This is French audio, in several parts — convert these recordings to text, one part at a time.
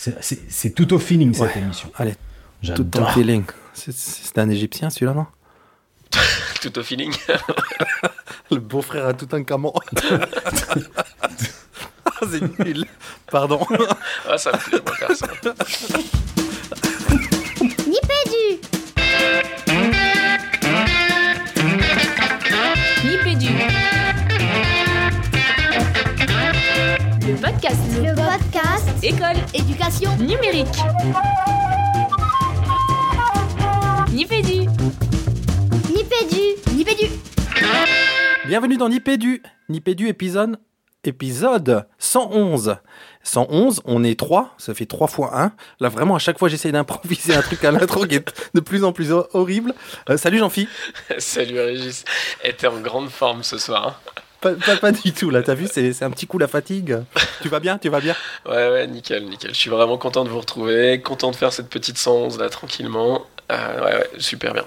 C'est tout au feeling cette émission. Allez, tout au feeling. C'est un Égyptien celui-là, non Tout au feeling. Le beau-frère à tout un camon. C'est nul. Pardon. Ah, ça me plaît, moi. Nipédu Nipédu. Podcast. Le podcast École. Éducation Numérique. Nipédu. Nipédu Nipédu Bienvenue dans Nipédu. Nipédu épisode épisode 111. 111, on est 3, ça fait 3 fois 1. Là, vraiment, à chaque fois, j'essaie d'improviser un truc à l'intro qui est de plus en plus horrible. Euh, salut Jean-Phi. Salut Régis. Et t'es en grande forme ce soir. hein Pas, pas- pas du tout, là, t'as vu, c'est un petit coup la fatigue. Tu vas bien Tu vas bien? Ouais, ouais, nickel, nickel. Je suis vraiment content de vous retrouver, content de faire cette petite 111 là, tranquillement. Euh, ouais, ouais, super bien.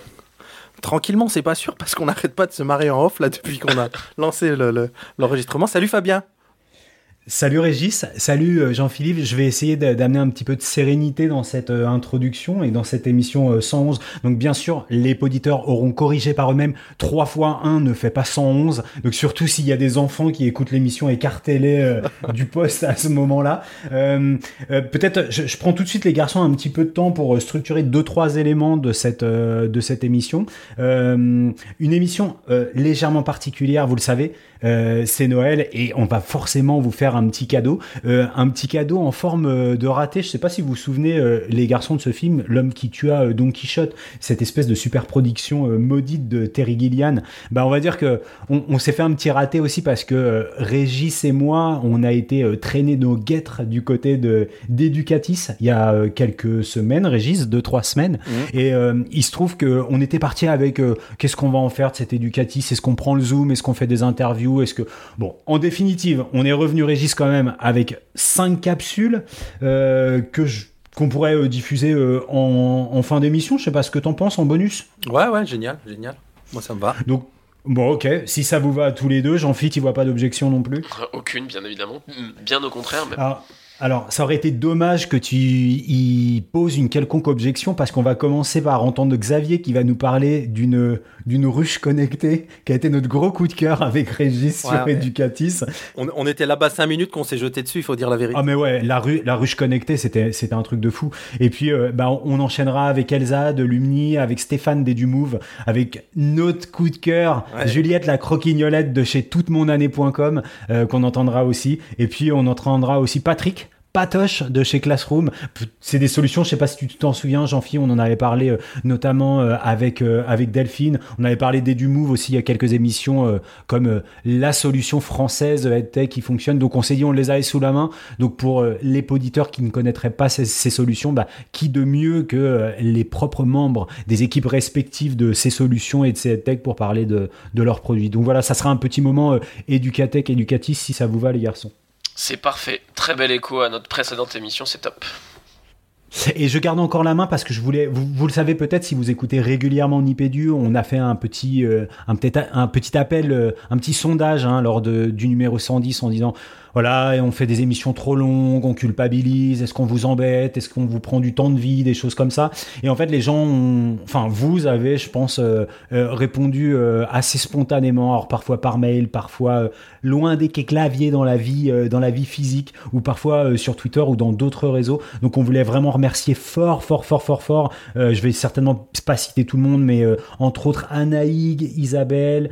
Tranquillement, c'est pas sûr, parce qu'on n'arrête pas de se marrer en off, là, depuis qu'on a lancé le- le- l'enregistrement. Salut Fabien Salut Régis, salut euh, Jean-Philippe. Je vais essayer d'amener un petit peu de sérénité dans cette euh, introduction et dans cette émission euh, 111. Donc bien sûr, les auditeurs auront corrigé par eux-mêmes. 3 fois 1 ne fait pas 111. Donc surtout s'il y a des enfants qui écoutent l'émission, écartez-les euh, du poste à ce moment-là. Euh, euh, Peut-être, je, prends tout de suite les garçons un petit peu de temps pour euh, structurer deux trois éléments de cette euh, de cette émission. Euh, une émission euh, légèrement particulière, vous le savez. Euh, c'est Noël et on va forcément vous faire un petit cadeau, Euh, un petit cadeau en forme euh, de raté. Je sais pas si vous vous souvenez euh, les garçons de ce film, l'homme qui tua Don Quichotte, cette espèce de super production maudite de Terry Gilliam. Bah on va dire que on, on s'est fait un petit raté aussi parce que Régis et moi, on a été traîner nos guêtres du côté de d'Educatis il y a quelques semaines, Régis, deux trois semaines. Et euh, il se trouve que on était parti avec qu'est-ce qu'on va en faire de cet Educatis? Est-ce qu'on prend le zoom? Est-ce qu'on fait des interviews? Est-ce que bon, en définitive, on est revenu Régis quand même avec cinq capsules euh, que je qu'on pourrait euh, diffuser euh, en, en fin d'émission. Je sais pas ce que t'en penses en bonus. Ouais, ouais, génial, génial. Moi, ça me va. Donc bon, ok. Si ça vous va à tous les deux, Jean-Philippe, il voit pas d'objection non plus. Aucune, bien évidemment. Bien au contraire, mais Alors, alors, ça aurait été dommage que tu y poses une quelconque objection parce qu'on va commencer par entendre Xavier qui va nous parler d'une d'une ruche connectée qui a été notre gros coup de cœur avec Régis Ouais, sur ouais. Educatis. On, on était là-bas 5 minutes qu'on s'est jeté dessus, il faut dire la vérité. Ah mais ouais, la, ru- la ruche connectée, c'était c'était un truc de fou. Et puis, euh, bah, on enchaînera avec Elsa de Lumni, avec Stéphane des Dumouve, avec notre coup de cœur, Ouais. Juliette la croquignolette de chez toutemonannée.com, euh, qu'on entendra aussi. Et puis, on entendra aussi Patrick. Patoche de chez Classroom, c'est des solutions. Je sais pas si tu t'en souviens, Jean-Philippe, on en avait parlé euh, notamment euh, avec euh, avec Delphine. On avait parlé des Dumouve aussi il y a quelques émissions comme la solution française EdTech qui fonctionne. Donc on s'est dit on les avait sous la main. Donc pour les auditeurs qui ne connaîtraient pas ces, solutions, bah, qui de mieux que les propres membres des équipes respectives de ces solutions et de ces EdTech pour parler de, de leurs produits. Donc voilà, ça sera un petit moment éducatech, éducatif si ça vous va les garçons. C'est parfait. Très bel écho à notre précédente émission, c'est top. Et je garde encore la main parce que je voulais, vous, le savez peut-être si vous écoutez régulièrement Nipédu, on a fait un petit, euh, un petit, appel, euh, un petit sondage hein, lors du numéro 110 en disant voilà, on fait des émissions trop longues, on culpabilise, est-ce qu'on vous embête, est-ce qu'on vous prend du temps de vie, des choses comme ça. Et en fait, les gens, ont, enfin vous avez, je pense, euh, euh, répondu euh, assez spontanément, alors parfois par mail, parfois euh, loin des claviers dans la vie, euh, dans la vie physique, ou parfois sur Twitter ou dans d'autres réseaux. Donc on voulait vraiment remercier fort, fort, fort, fort, fort. Je vais certainement pas citer tout le monde, mais entre autres Anaïg, Isabelle,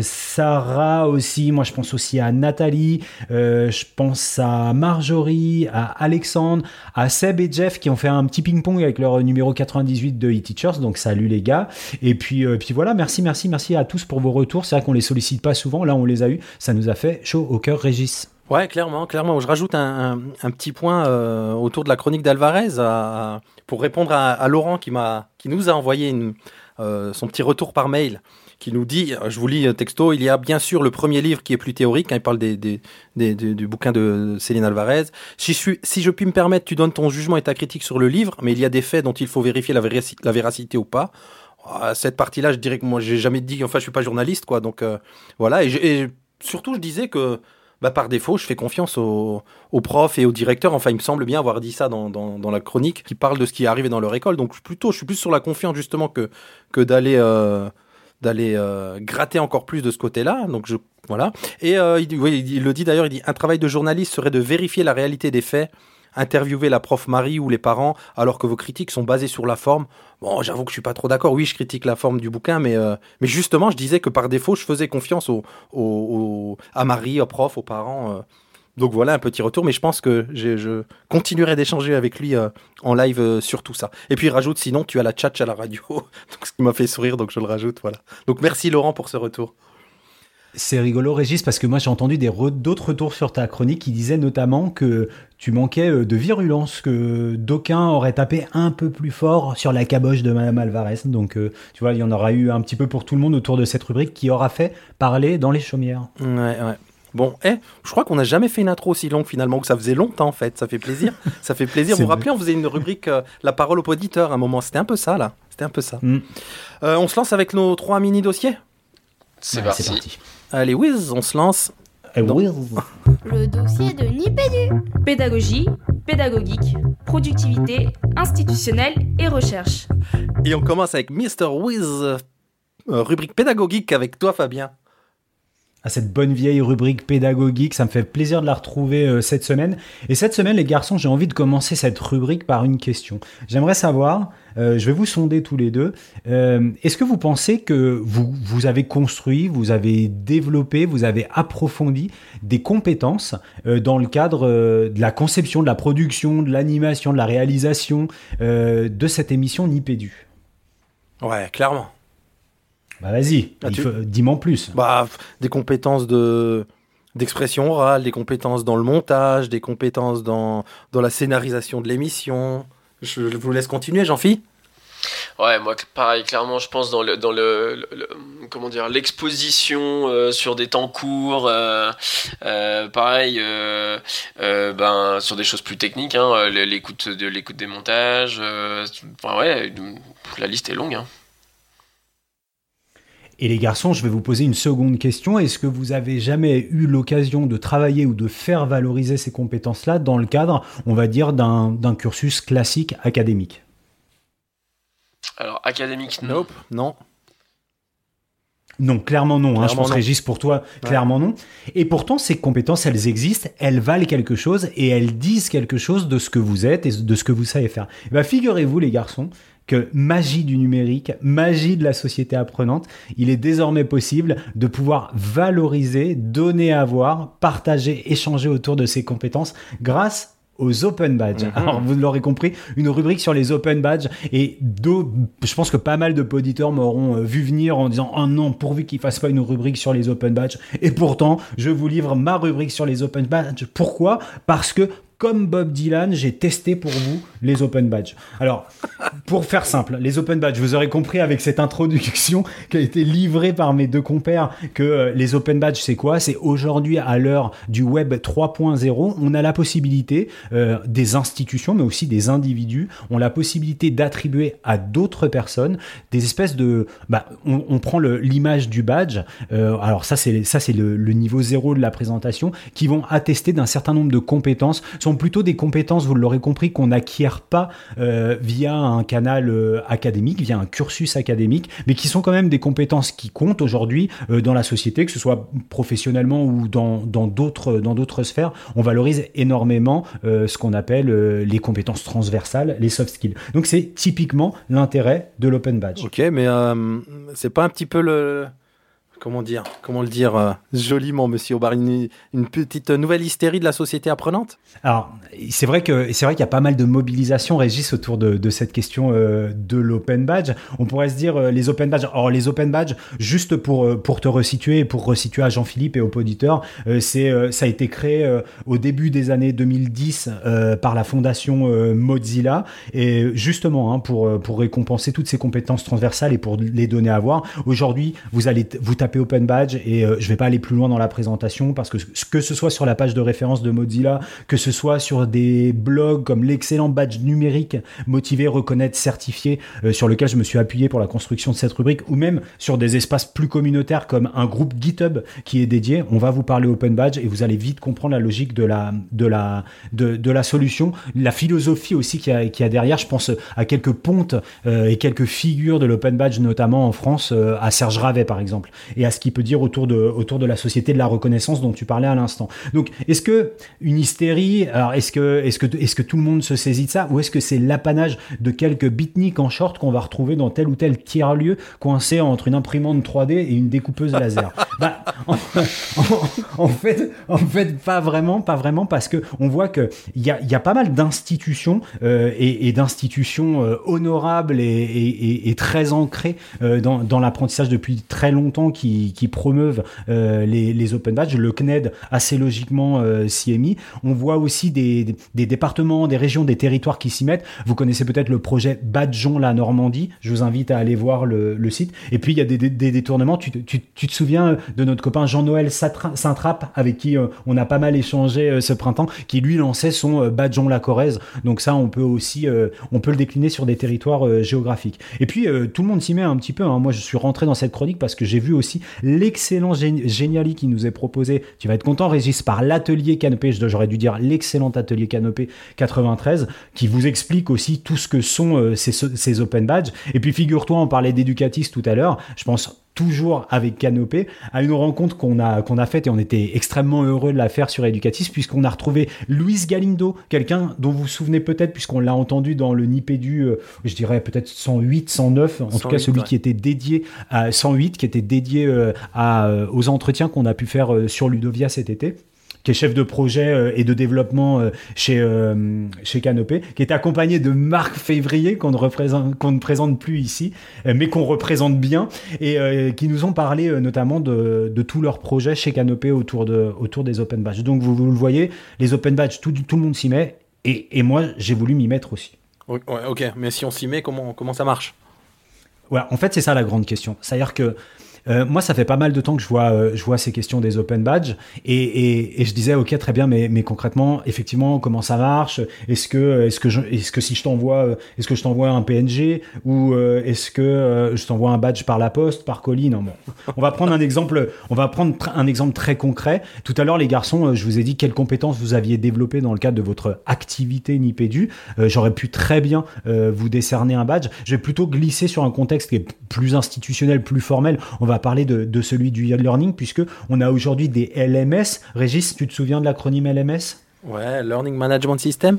Sarah aussi. Moi, je pense aussi à Nathalie. Euh, je pense à Marjorie, à Alexandre, à Seb et Jeff qui ont fait un petit ping-pong avec leur numéro 98 de e-teachers. Donc salut les gars. Et puis, euh, puis voilà, merci, merci, merci à tous pour vos retours. C'est vrai qu'on les sollicite pas souvent. Là, on les a eu. Ça nous a fait chaud au cœur, Régis. Ouais, clairement, clairement. Je rajoute un, petit point euh, autour de la chronique d'Alvarez pour répondre à, Laurent qui m'a, qui nous a envoyé son petit retour par mail, qui nous dit, euh, je vous lis euh, texto, il y a bien sûr le premier livre qui est plus théorique, hein, il parle des, du bouquin de Céline Alvarez. Si je, puis me permettre, tu donnes ton jugement et ta critique sur le livre, mais il y a des faits dont il faut vérifier la, véraci- la véracité ou pas. Ah, Cette partie-là, je dirais que moi, j'ai jamais dit, enfin, je suis pas journaliste, quoi. Donc euh, voilà, et, surtout, je disais que bah, par défaut, je fais confiance aux, profs et aux directeurs. Enfin, il me semble bien avoir dit ça dans, la chronique qui parle de ce qui est arrivé dans leur école. Donc, plutôt, je suis plus sur la confiance justement que, que d'aller d'aller euh, gratter encore plus de ce côté-là. Donc, je voilà. Et euh, il, le dit d'ailleurs. Il dit un travail de journaliste serait de vérifier la réalité des faits, interviewer la prof Marie ou les parents, alors que vos critiques sont basées sur la forme. Bon, j'avoue que je suis pas trop d'accord. Oui, je critique la forme du bouquin, mais euh, mais justement, je disais que par défaut, je faisais confiance au- à Marie, aux profs, aux parents. Donc voilà un petit retour, mais je pense que je, continuerai d'échanger avec lui euh, en live euh, sur tout ça. Et puis il rajoute, sinon tu as la tchatch à la radio, donc ce qui m'a fait sourire, donc je le rajoute, voilà. Donc merci Laurent pour ce retour. C'est rigolo, Régis, parce que moi j'ai entendu re- d'autres retours sur ta chronique qui disaient notamment que tu manquais euh, de virulence, que d'aucuns auraient tapé un peu plus fort sur la caboche de Madame Alvarez. Donc euh, tu vois, il y en aura eu un petit peu pour tout le monde autour de cette rubrique qui aura fait parler dans les chaumières. Ouais, ouais. Bon, eh, je crois qu'on n'a jamais fait une intro aussi longue finalement, que ça faisait longtemps en fait, ça fait plaisir. ça fait plaisir. Vous vous rappelez, on faisait une rubrique euh, La parole au auditeur à un moment, c'était un peu ça là, c'était un peu ça. Mm. Euh, on se lance avec nos trois mini-dossiers C'est Ouais, parti. Allez, Wiz, on se lance. Oui. Le dossier de Nipédu. Pédagogie, pédagogique, productivité, institutionnelle et recherche. Et on commence avec Mr. Wiz, euh, rubrique pédagogique avec toi Fabien. À cette bonne vieille rubrique pédagogique. Ça me fait plaisir de la retrouver euh, cette semaine. Et cette semaine, les garçons, j'ai envie de commencer cette rubrique par une question. J'aimerais savoir, euh, je vais vous sonder tous les deux, euh, est-ce que vous pensez que vous, vous avez construit, vous avez développé, vous avez approfondi des compétences euh, dans le cadre euh, de la conception, de la production, de l'animation, de la réalisation euh, de cette émission Nipédu? Ouais, clairement. Bah vas-y, Ah, tu- dis-moi en plus. Bah, des compétences de d'expression orale, des compétences dans le montage, des compétences dans, dans la scénarisation de l'émission. Je, vous laisse continuer, Jean-Phi. Ouais, moi pareil, clairement, je pense dans le dans le, le- le- comment dire l'exposition euh, sur des temps courts, euh, euh, pareil, euh, euh, ben sur des choses plus techniques, hein, l'écoute de l'écoute des montages, euh, enfin ouais, la liste est longue. Hein. Et les garçons, je vais vous poser une seconde question. Est-ce que vous avez jamais eu l'occasion de travailler ou de faire valoriser ces compétences-là dans le cadre, on va dire, d'un cursus classique académique? Alors académique, non. Non. Non, clairement non. hein. je pense, non. Régis, pour toi, clairement non. Et pourtant, ces compétences, elles existent, elles valent quelque chose et elles disent quelque chose de ce que vous êtes et de ce que vous savez faire. Eh ben, figurez-vous, les garçons, que magie du numérique, magie de la société apprenante, il est désormais possible de pouvoir valoriser, donner à voir, partager, échanger autour de ces compétences grâce aux open badges. Alors vous l'aurez compris, une rubrique sur les open badges et je pense que pas mal de auditeurs m'auront euh, vu venir en disant oh non pourvu qu'ils fassent pas une rubrique sur les open badges et pourtant je vous livre ma rubrique sur les open badges. Pourquoi? Parce que comme Bob Dylan, j'ai testé pour vous les open badges. Alors, pour faire simple, les open badges, vous aurez compris avec cette introduction qui a été livrée par mes deux compères que euh, les open badges, c'est quoi? C'est aujourd'hui, à l'heure du web 3.0, on a la possibilité, euh, des institutions, mais aussi des individus, ont la possibilité d'attribuer à d'autres personnes des espèces de... Bah, on, on prend l'image du badge, euh, alors ça c'est le, le niveau zéro de la présentation, qui vont attester d'un certain nombre de compétences, sont plutôt des compétences, vous l'aurez compris, qu'on n'acquiert pas euh, via un canal euh, académique, via un cursus académique, mais qui sont quand même des compétences qui comptent aujourd'hui euh, dans la société, que ce soit professionnellement ou dans d'autres dans d'autres sphères. On valorise énormément ce qu'on appelle les compétences transversales, les soft skills. Donc c'est typiquement l'intérêt de l'open badge. Ok, mais c'est pas un petit peu le. Comment dire Comment le dire euh, joliment, monsieur Aubard une, petite nouvelle hystérie de la société apprenante? Alors, c'est vrai que c'est vrai qu'il y a pas mal de mobilisation, Régis, autour de, cette question euh, de l'open badge. On pourrait se dire euh, les open badges. Alors, les open badges, juste pour pour te resituer pour resituer à Jean-Philippe et aux auditeurs, c'est ça a été créé au début des années 2010 euh, par la fondation Mozilla et justement hein, pour pour récompenser toutes ces compétences transversales et pour les donner à voir. Aujourd'hui, vous allez vous tapez Open Badge et je vais pas aller plus loin dans la présentation parce que que ce soit sur la page de référence de Mozilla, que ce soit sur des blogs comme l'excellent badge numérique motivé, reconnaître, certifié, sur lequel je me suis appuyé pour la construction de cette rubrique, ou même sur des espaces plus communautaires comme un groupe GitHub qui est dédié, on va vous parler Open Badge et vous allez vite comprendre la logique de la, de la, de, la solution, la philosophie aussi qu'il y, a, derrière. Je pense à quelques pontes euh, et quelques figures de l'Open Badge, notamment en France, euh, à Serge Ravet par exemple, à ce qu'il peut dire autour de, autour de la société de la reconnaissance dont tu parlais à l'instant. Donc, est-ce que une hystérie, alors est-ce que, est-ce que, est-ce que tout le monde se saisit de ça, ou est-ce que c'est l'apanage de quelques bitniks en short qu'on va retrouver dans tel ou tel tiers-lieu coincé entre une imprimante 3D et une découpeuse laser? Bah, en, fait, en fait, pas vraiment, pas vraiment, parce que on voit que il y a, y a pas mal d'institutions euh, et, et d'institutions euh, honorables et, et, et, très ancrées euh, dans, dans l'apprentissage depuis très longtemps qui, qui promeuvent euh, les, open badges. Le CNED assez logiquement euh, s'y est mis. On voit aussi des, départements, des régions, des territoires qui s'y mettent. Vous connaissez peut-être le projet Badgeon la Normandie. Je vous invite à aller voir le, site. Et puis il y a des, détournements. Tu, te souviens de notre copain Jean-Noël Saint-Trappe avec qui on a pas mal échangé ce printemps, qui lui lançait son Badgeon la Corrèze. Donc ça, on peut aussi, on peut le décliner sur des territoires géographiques. Et puis tout le monde s'y met un petit peu. Hein. Moi, je suis rentré dans cette chronique parce que j'ai vu aussi l'excellent géniali qui nous est proposé. Tu vas être content, Régis, par l'atelier Canopé. J'aurais dû dire l'excellent atelier Canopé 93, qui vous explique aussi tout ce que sont ces, ces open badges. Et puis figure-toi, on parlait d'éducatistes tout à l'heure. Je pense toujours avec Canopé, à une rencontre qu'on a, qu'on a faite et on était extrêmement heureux de la faire sur Educatis puisqu'on a retrouvé Luis Galindo, quelqu'un dont vous vous souvenez peut-être puisqu'on l'a entendu dans le Nipédu, euh, je dirais peut-être 108, 109, en 108, tout cas celui ouais. qui était dédié à 108, qui était dédié euh, à, euh, aux entretiens qu'on a pu faire sur Ludovia cet été qui est chef de projet euh, et de développement euh, chez, euh, chez Canopé, qui est accompagné de Marc Février, qu'on ne, représente, qu'on ne présente plus ici, mais qu'on représente bien, et qui nous ont parlé notamment de, de tous leurs projets chez Canopé autour, de, autour des open badges. Donc vous, vous le voyez, les open badges, tout, tout le monde s'y met, et, et moi j'ai voulu m'y mettre aussi. Ouais, ok, mais si on s'y met, comment, comment ça marche? Ouais, en fait c'est ça la grande question. C'est-à-dire que euh, moi, ça fait pas mal de temps que je vois, euh, je vois ces questions des open badges et, et, et, je disais, ok, très bien, mais, mais concrètement, effectivement, comment ça marche? Est-ce que, est-ce que, je, est-ce que si je t'envoie, est-ce que je t'envoie un PNG ou euh, est-ce que euh, je t'envoie un badge par la poste, par colis? Non, bon. On va prendre un exemple. On va prendre un exemple très concret. Tout à l'heure, les garçons, je vous ai dit quelles compétences vous aviez développées dans le cadre de votre activité Nipédu. J'aurais pu très bien vous décerner un badge. Je vais plutôt glisser sur un contexte qui est plus institutionnel, plus formel. On va parler de, celui du e-learning puisque on a aujourd'hui des LMS. Régis, tu te souviens de l'acronyme LMS Ouais, Learning Management System?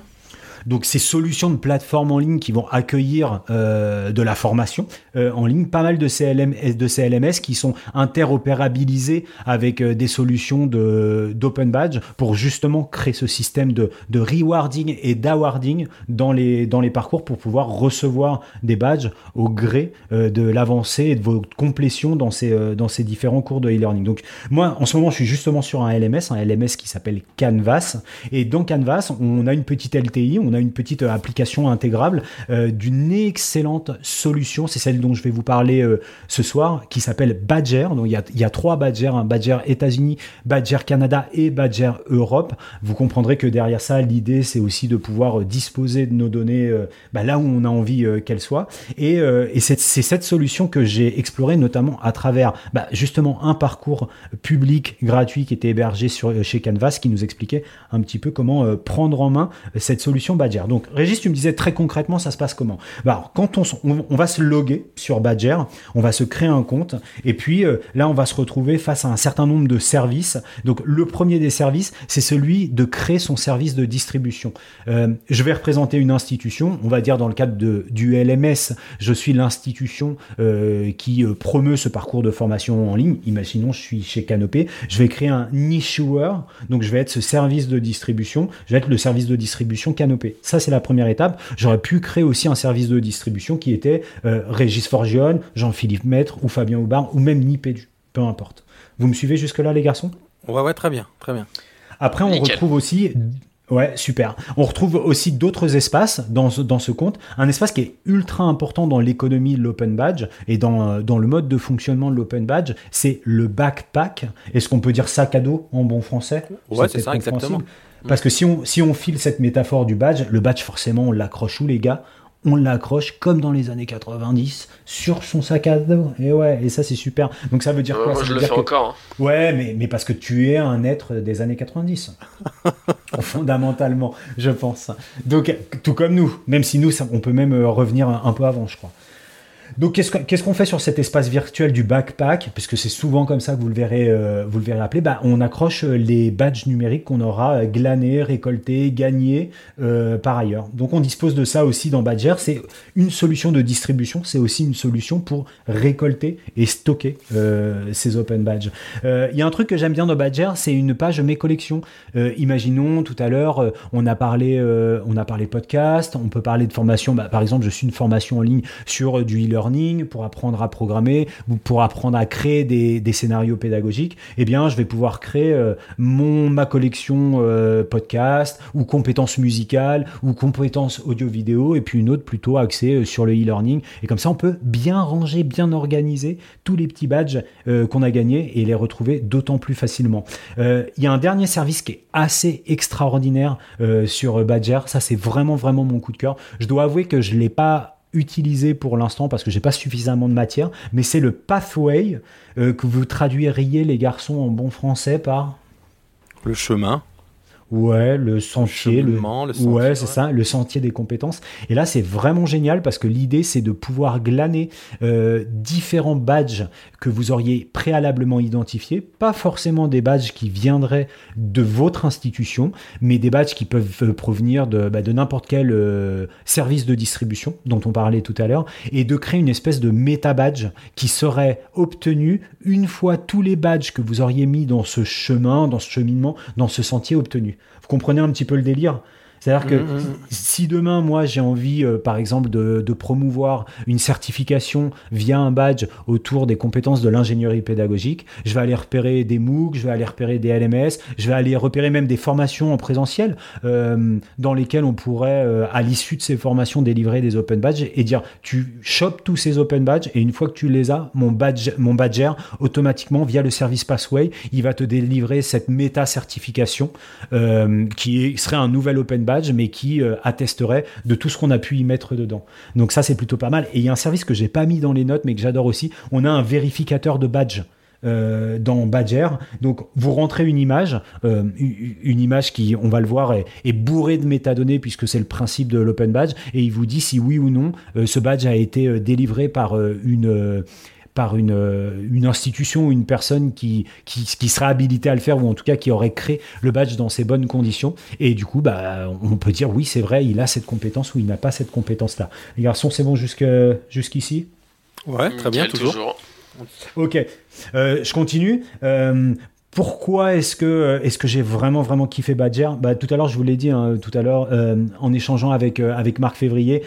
Donc ces solutions de plateforme en ligne qui vont accueillir euh, de la formation euh, en ligne, pas mal de CLM, de CLMS qui sont interopérabilisés avec euh, des solutions de d'open badge pour justement créer ce système de, de rewarding et d'awarding dans les dans les parcours pour pouvoir recevoir des badges au gré de l'avancée et de votre complétion dans ces dans ces différents cours de e-learning. Donc moi en ce moment je suis justement sur un LMS, un LMS qui s'appelle Canvas et dans Canvas on a une petite LTI, on a une petite application intégrable euh, d'une excellente solution. C'est celle dont je vais vous parler euh, ce soir, qui s'appelle Badger. Donc il y a, il y a trois Badger, un Badger États-Unis, Badger Canada et Badger Europe. Vous comprendrez que derrière ça, l'idée c'est aussi de pouvoir disposer de nos données euh, bah, là où on a envie euh, qu'elles soient. Et, euh, et c'est cette solution que j'ai explorée notamment à travers bah, justement un parcours public gratuit qui était hébergé sur, chez Canvas qui nous expliquait un petit peu comment prendre en main cette solution Donc, Régis, tu me disais très concrètement, ça se passe comment? Bah, Quand on, va se loguer sur Badger, on va se créer un compte, et puis euh, là, on va se retrouver face à un certain nombre de services. Donc, le premier des services, c'est celui de créer son service de distribution. Euh, je vais représenter une institution, on va dire dans le cadre du LMS, je suis l'institution euh, qui promeut ce parcours de formation en ligne. Imaginons, je suis chez Canopé, je vais créer un issuer, donc je vais être ce service de distribution, je vais être le service de distribution Canopé. Ça, c'est la première étape. J'aurais pu créer aussi un service de distribution qui était euh, Régis Forgione, Jean-Philippe Maître ou Fabien Aubard ou même Nipédu. Peu importe. Vous me suivez jusque-là, les garçons? Ouais, ouais, très bien, très bien. Après, on Nickel. retrouve aussi Ouais, super. On retrouve aussi d'autres espaces dans ce, dans ce compte. Un espace qui est ultra important dans l'économie de l'open badge et dans, euh, dans le mode de fonctionnement de l'open badge, c'est le backpack. Est-ce qu'on peut dire sac à dos en bon français? Ouais, c'est ça, exactement. Parce que si on, si on file cette métaphore du badge, le badge, forcément, on l'accroche où, les gars? On l'accroche comme dans les années 90 sur son sac à dos. Et ouais, et ça c'est super. Donc ça veut dire quoi? Moi ça je veut le dire fais que- encore. hein. Ouais, mais, mais parce que tu es un être des années 90. Fondamentalement, je pense. Donc, tout comme nous, même si nous, ça- on peut même euh, revenir un, un peu avant, je crois. Donc, qu'est-ce que- qu'est-ce qu'on fait sur cet espace virtuel du backpack? Puisque c'est souvent comme ça que vous le verrez, euh, vous le verrez appelé. Bah, on accroche euh, les badges numériques qu'on aura euh, glanés, récoltés, gagnés euh, par ailleurs. Donc, on dispose de ça aussi dans Badger. C'est une solution de distribution. C'est aussi une solution pour récolter et stocker ces open badges. Il y a un truc que j'aime bien dans Badger, c'est une page mes collections. Imaginons tout à l'heure, on a parlé, on a parlé podcast, on peut parler de formation. Bah, par exemple, je suis une formation en ligne sur du pour apprendre à programmer ou pour apprendre à créer des, scénarios pédagogiques. Eh bien, je vais pouvoir créer euh, mon ma collection euh, podcast ou compétences musicales ou compétences audio-vidéo et puis une autre plutôt axée euh, sur le e-learning. Et comme ça, on peut bien ranger, bien organiser tous les petits badges qu'on a gagnés et les retrouver d'autant plus facilement. Il y a un dernier service qui est assez extraordinaire sur Badger. Ça, c'est vraiment, vraiment mon coup de cœur. Je dois avouer que je l'ai pas utilisé pour l'instant parce que j'ai pas suffisamment de matière, mais c'est le Pathway euh, que vous traduiriez les garçons en bon français par Le chemin. Ouais, le sentier, le, cheminement, le sentier, ouais, c'est ouais. ça, le sentier des compétences. Et là, c'est vraiment génial parce que l'idée, c'est de pouvoir glaner euh, différents badges que vous auriez préalablement identifiés, pas forcément des badges qui viendraient de votre institution, mais des badges qui peuvent euh, provenir de, bah, de n'importe quel euh, service de distribution dont on parlait tout à l'heure, et de créer une espèce de méta badge qui serait obtenu une fois tous les badges que vous auriez mis dans ce chemin, dans ce cheminement, dans ce sentier obtenu. Vous comprenez un petit peu le délire c'est-à-dire que Mhm. si demain, moi, j'ai envie, euh, par exemple, de, de promouvoir une certification via un badge autour des compétences de l'ingénierie pédagogique, je vais aller repérer des MOOC, je vais aller repérer des LMS, je vais aller repérer même des formations en présentiel euh, dans lesquelles on pourrait, euh, à l'issue de ces formations, délivrer des open badges et dire, tu chopes tous ces open badges et une fois que tu les as, mon badge, mon badger, automatiquement, via le service Passway, il va te délivrer cette méta-certification qui serait un nouvel open badge, mais qui euh, attesterait de tout ce qu'on a pu y mettre dedans. Donc ça, c'est plutôt pas mal. Et il y a un service que j'ai pas mis dans les notes, mais que j'adore aussi. On a un vérificateur de badge. euh, dans Badger, donc vous rentrez une image, euh, une image qui, on va le voir, est, bourrée de métadonnées puisque c'est le principe de l'open badge, et il vous dit si oui ou non ce badge a été délivré par une par une, euh, une institution ou une personne qui, qui, qui serait habilitée à le faire ou en tout cas qui aurait créé le badge dans ces bonnes conditions. Et du coup, bah, on peut dire oui, c'est vrai, il a cette compétence ou il n'a pas cette compétence-là. Les garçons, c'est bon jusque- jusqu'ici? Ouais, très bien, toujours. Ok, Euh, je continue. Euh, pourquoi est-ce que est-ce que j'ai vraiment vraiment kiffé Badger? Bah, tout à l'heure je vous l'ai dit hein, tout à l'heure euh, en échangeant avec euh, avec Marc Février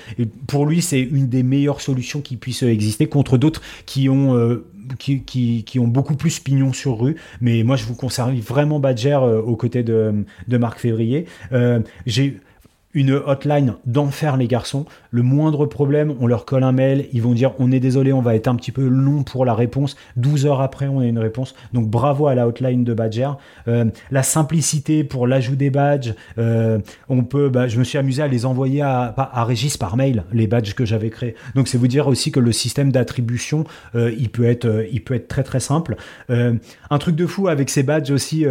pour lui c'est une des meilleures solutions qui puissent exister contre d'autres qui ont euh, qui, qui, ont beaucoup plus pignon sur rue. Mais moi je vous conserve vraiment Badger euh, aux côtés de, de Marc Février. Euh, j'ai une hotline d'enfer les garçons. Le moindre problème, on leur colle un mail, ils vont dire on est désolé, on va être un petit peu long pour la réponse. 12 heures après, on a une réponse. Donc bravo à la hotline de Badger. Euh, la simplicité pour l'ajout des badges, euh, on peut, bah, je me suis amusé à les envoyer à, à Régis par mail, les badges que j'avais créés. Donc c'est vous dire aussi que le système d'attribution, euh, il peut être, euh, il peut être très très simple. Euh, un truc de fou avec ces badges aussi.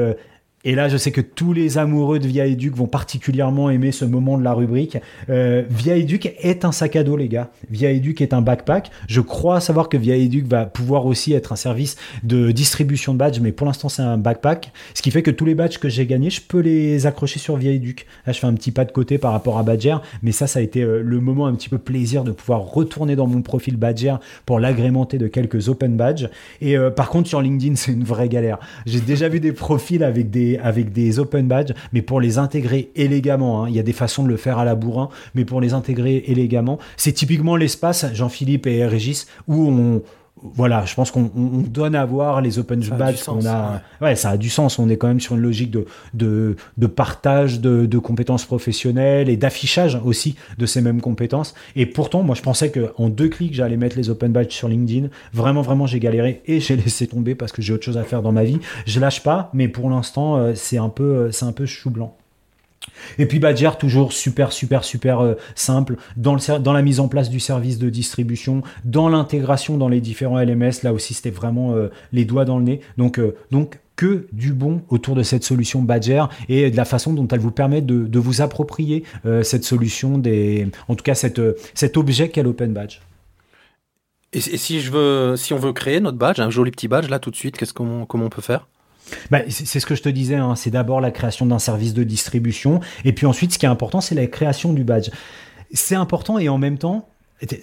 Et là, je sais que tous les amoureux de Via Educ vont particulièrement aimer ce moment de la rubrique. Euh, Via Educ est un sac à dos, les gars. Via Educ est un backpack. Je crois savoir que Via Educ va pouvoir aussi être un service de distribution de badges, mais pour l'instant, c'est un backpack. Ce qui fait que tous les badges que j'ai gagnés, je peux les accrocher sur Via Educ. Là, je fais un petit pas de côté par rapport à Badger, mais ça, ça a été euh, le moment un petit peu plaisir de pouvoir retourner dans mon profil Badger pour l'agrémenter de quelques open badges. Et euh, par contre, sur LinkedIn, c'est une vraie galère. J'ai déjà vu des profils avec des, avec des open badges, mais pour les intégrer élégamment, hein, il y a des façons de le faire à la bourrin, mais pour les intégrer élégamment, c'est typiquement l'espace, Jean-Philippe et Régis, où on voilà, je pense qu'on on, donne à voir les open badges qu'on a. Ouais. ça a du sens. On est quand même sur une logique de, de, de partage de, de, compétences professionnelles et d'affichage aussi de ces mêmes compétences. Et pourtant, moi, je pensais qu'en deux clics, j'allais mettre les open badges sur LinkedIn. Vraiment, vraiment, j'ai galéré et j'ai laissé tomber parce que j'ai autre chose à faire dans ma vie. Je lâche pas, mais pour l'instant, euh, c'est un peu, euh, c'est un peu chou blanc. Et puis Badger, toujours super, super, super euh, simple dans, le, dans la mise en place du service de distribution, dans l'intégration dans les différents LMS. Là aussi, c'était vraiment euh, les doigts dans le nez. Donc, euh, donc que du bon autour de cette solution Badger et de la façon dont elle vous permet de, vous approprier cette solution, des, en tout cas cet objet qu'est l'Open Badge. Et, si, je veux, si on veut créer notre badge, un joli petit badge là tout de suite, qu'est-ce comment on peut faire? Bah, c'est ce que je te disais, hein. c'est d'abord la création d'un service de distribution, et puis ensuite ce qui est important, c'est la création du badge. C'est important et en même temps,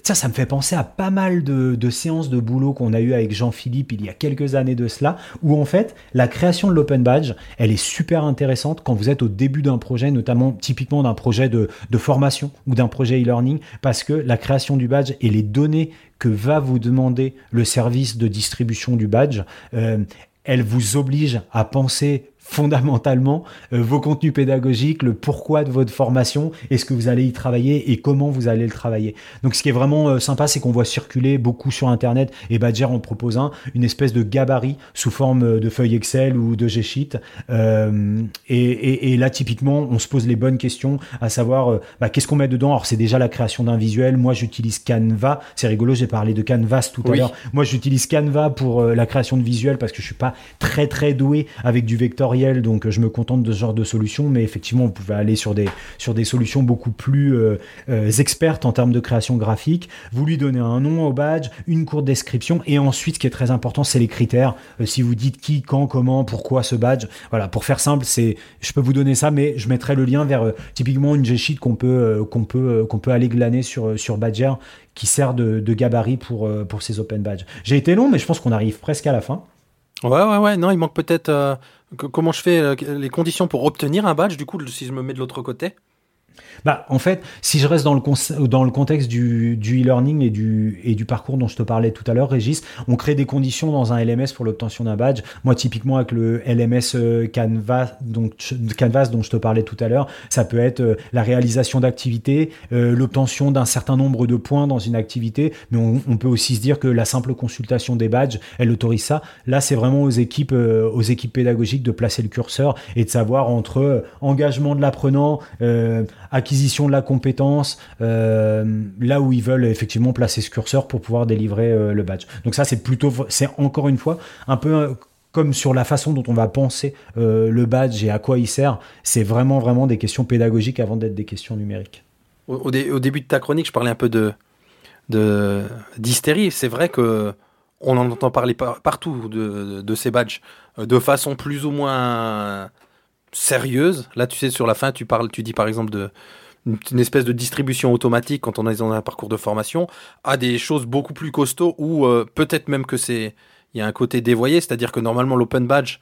ça, ça me fait penser à pas mal de, séances de boulot qu'on a eu avec Jean-Philippe il y a quelques années de cela, où en fait, la création de l'open badge, elle est super intéressante quand vous êtes au début d'un projet, notamment typiquement d'un projet de, formation ou d'un projet e-learning, parce que la création du badge et les données que va vous demander le service de distribution du badge, euh, elle vous oblige à penser fondamentalement euh, vos contenus pédagogiques, le pourquoi de votre formation, est-ce que vous allez y travailler et comment vous allez le travailler. Donc ce qui est vraiment euh, sympa, c'est qu'on voit circuler beaucoup sur Internet, et Badger en propose un, une espèce de gabarit sous forme euh, de feuille Excel ou de G-Sheet. et, là, typiquement, on se pose les bonnes questions, à savoir, bah, qu'est-ce qu'on met dedans? Alors c'est déjà la création d'un visuel. Moi, j'utilise Canva. C'est rigolo, j'ai parlé de Canvas tout à l'heure. Moi, j'utilise Canva pour la création de visuels parce que je suis pas très très doué avec du vecteur donc je me contente de ce genre de solution, mais effectivement, vous pouvez aller sur des, sur des solutions beaucoup plus euh, euh, expertes en termes de création graphique. Vous lui donnez un nom au badge, une courte description, et ensuite, ce qui est très important, c'est les critères. Euh, si vous dites qui, quand, comment, pourquoi ce badge. Voilà, pour faire simple, c'est, je peux vous donner ça, mais je mettrai le lien vers typiquement une G-Sheet qu'on peut, qu'on peut, qu'on peut aller glaner sur, sur Badger qui sert de, de gabarit pour, pour ces open badges. J'ai été long, mais je pense qu'on arrive presque à la fin. Ouais, ouais, ouais. Non, il manque peut-être comment je fais euh, les conditions pour obtenir un badge, du coup, si je me mets de l'autre côté? Bah, en fait, si je reste dans le, dans le contexte du, e-learning et du, et du parcours dont je te parlais tout à l'heure, Régis, on crée des conditions dans un LMS pour l'obtention d'un badge. Moi, typiquement, avec le LMS euh, Canvas, donc, dont je te parlais tout à l'heure, ça peut être euh, la réalisation d'activités, euh, l'obtention d'un certain nombre de points dans une activité, mais on, peut aussi se dire que la simple consultation des badges, elle autorise ça. Là, c'est vraiment aux équipes, aux équipes pédagogiques de placer le curseur et de savoir entre engagement de l'apprenant, acquisition de la compétence, euh, là où ils veulent effectivement placer ce curseur pour pouvoir délivrer euh, le badge. Donc ça, c'est plutôt, c'est encore une fois un peu euh, comme sur la façon dont on va penser le badge et à quoi il sert. C'est vraiment vraiment des questions pédagogiques avant d'être des questions numériques. Au, début de ta chronique, je parlais un peu de d'hystérie. C'est vrai que on en entend parler partout de, de, ces badges de façon plus ou moins sérieuse. Là, tu sais, sur la fin, tu parles, tu dis par exemple de une espèce de distribution automatique quand on est dans un parcours de formation, à des choses beaucoup plus costauds ou euh, peut-être même que c'est il y a un côté dévoyé, c'est-à-dire que normalement l'open badge,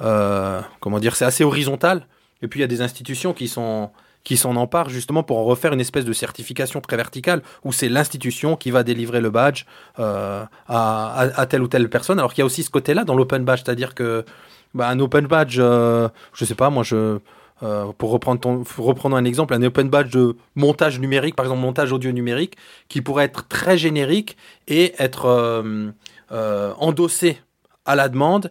euh, comment dire, c'est assez horizontal. Et puis il y a des institutions qui sont qui s'en emparent justement pour en refaire une espèce de certification très verticale où c'est l'institution qui va délivrer le badge euh, à, à, telle ou telle personne. Alors qu'il y a aussi ce côté-là dans l'open badge, c'est-à-dire que bah, un open badge, euh, je sais pas, moi, je, euh, pour reprendre, un exemple, un open badge de montage numérique, par exemple montage audio numérique, qui pourrait être très générique et être euh, endossé à la demande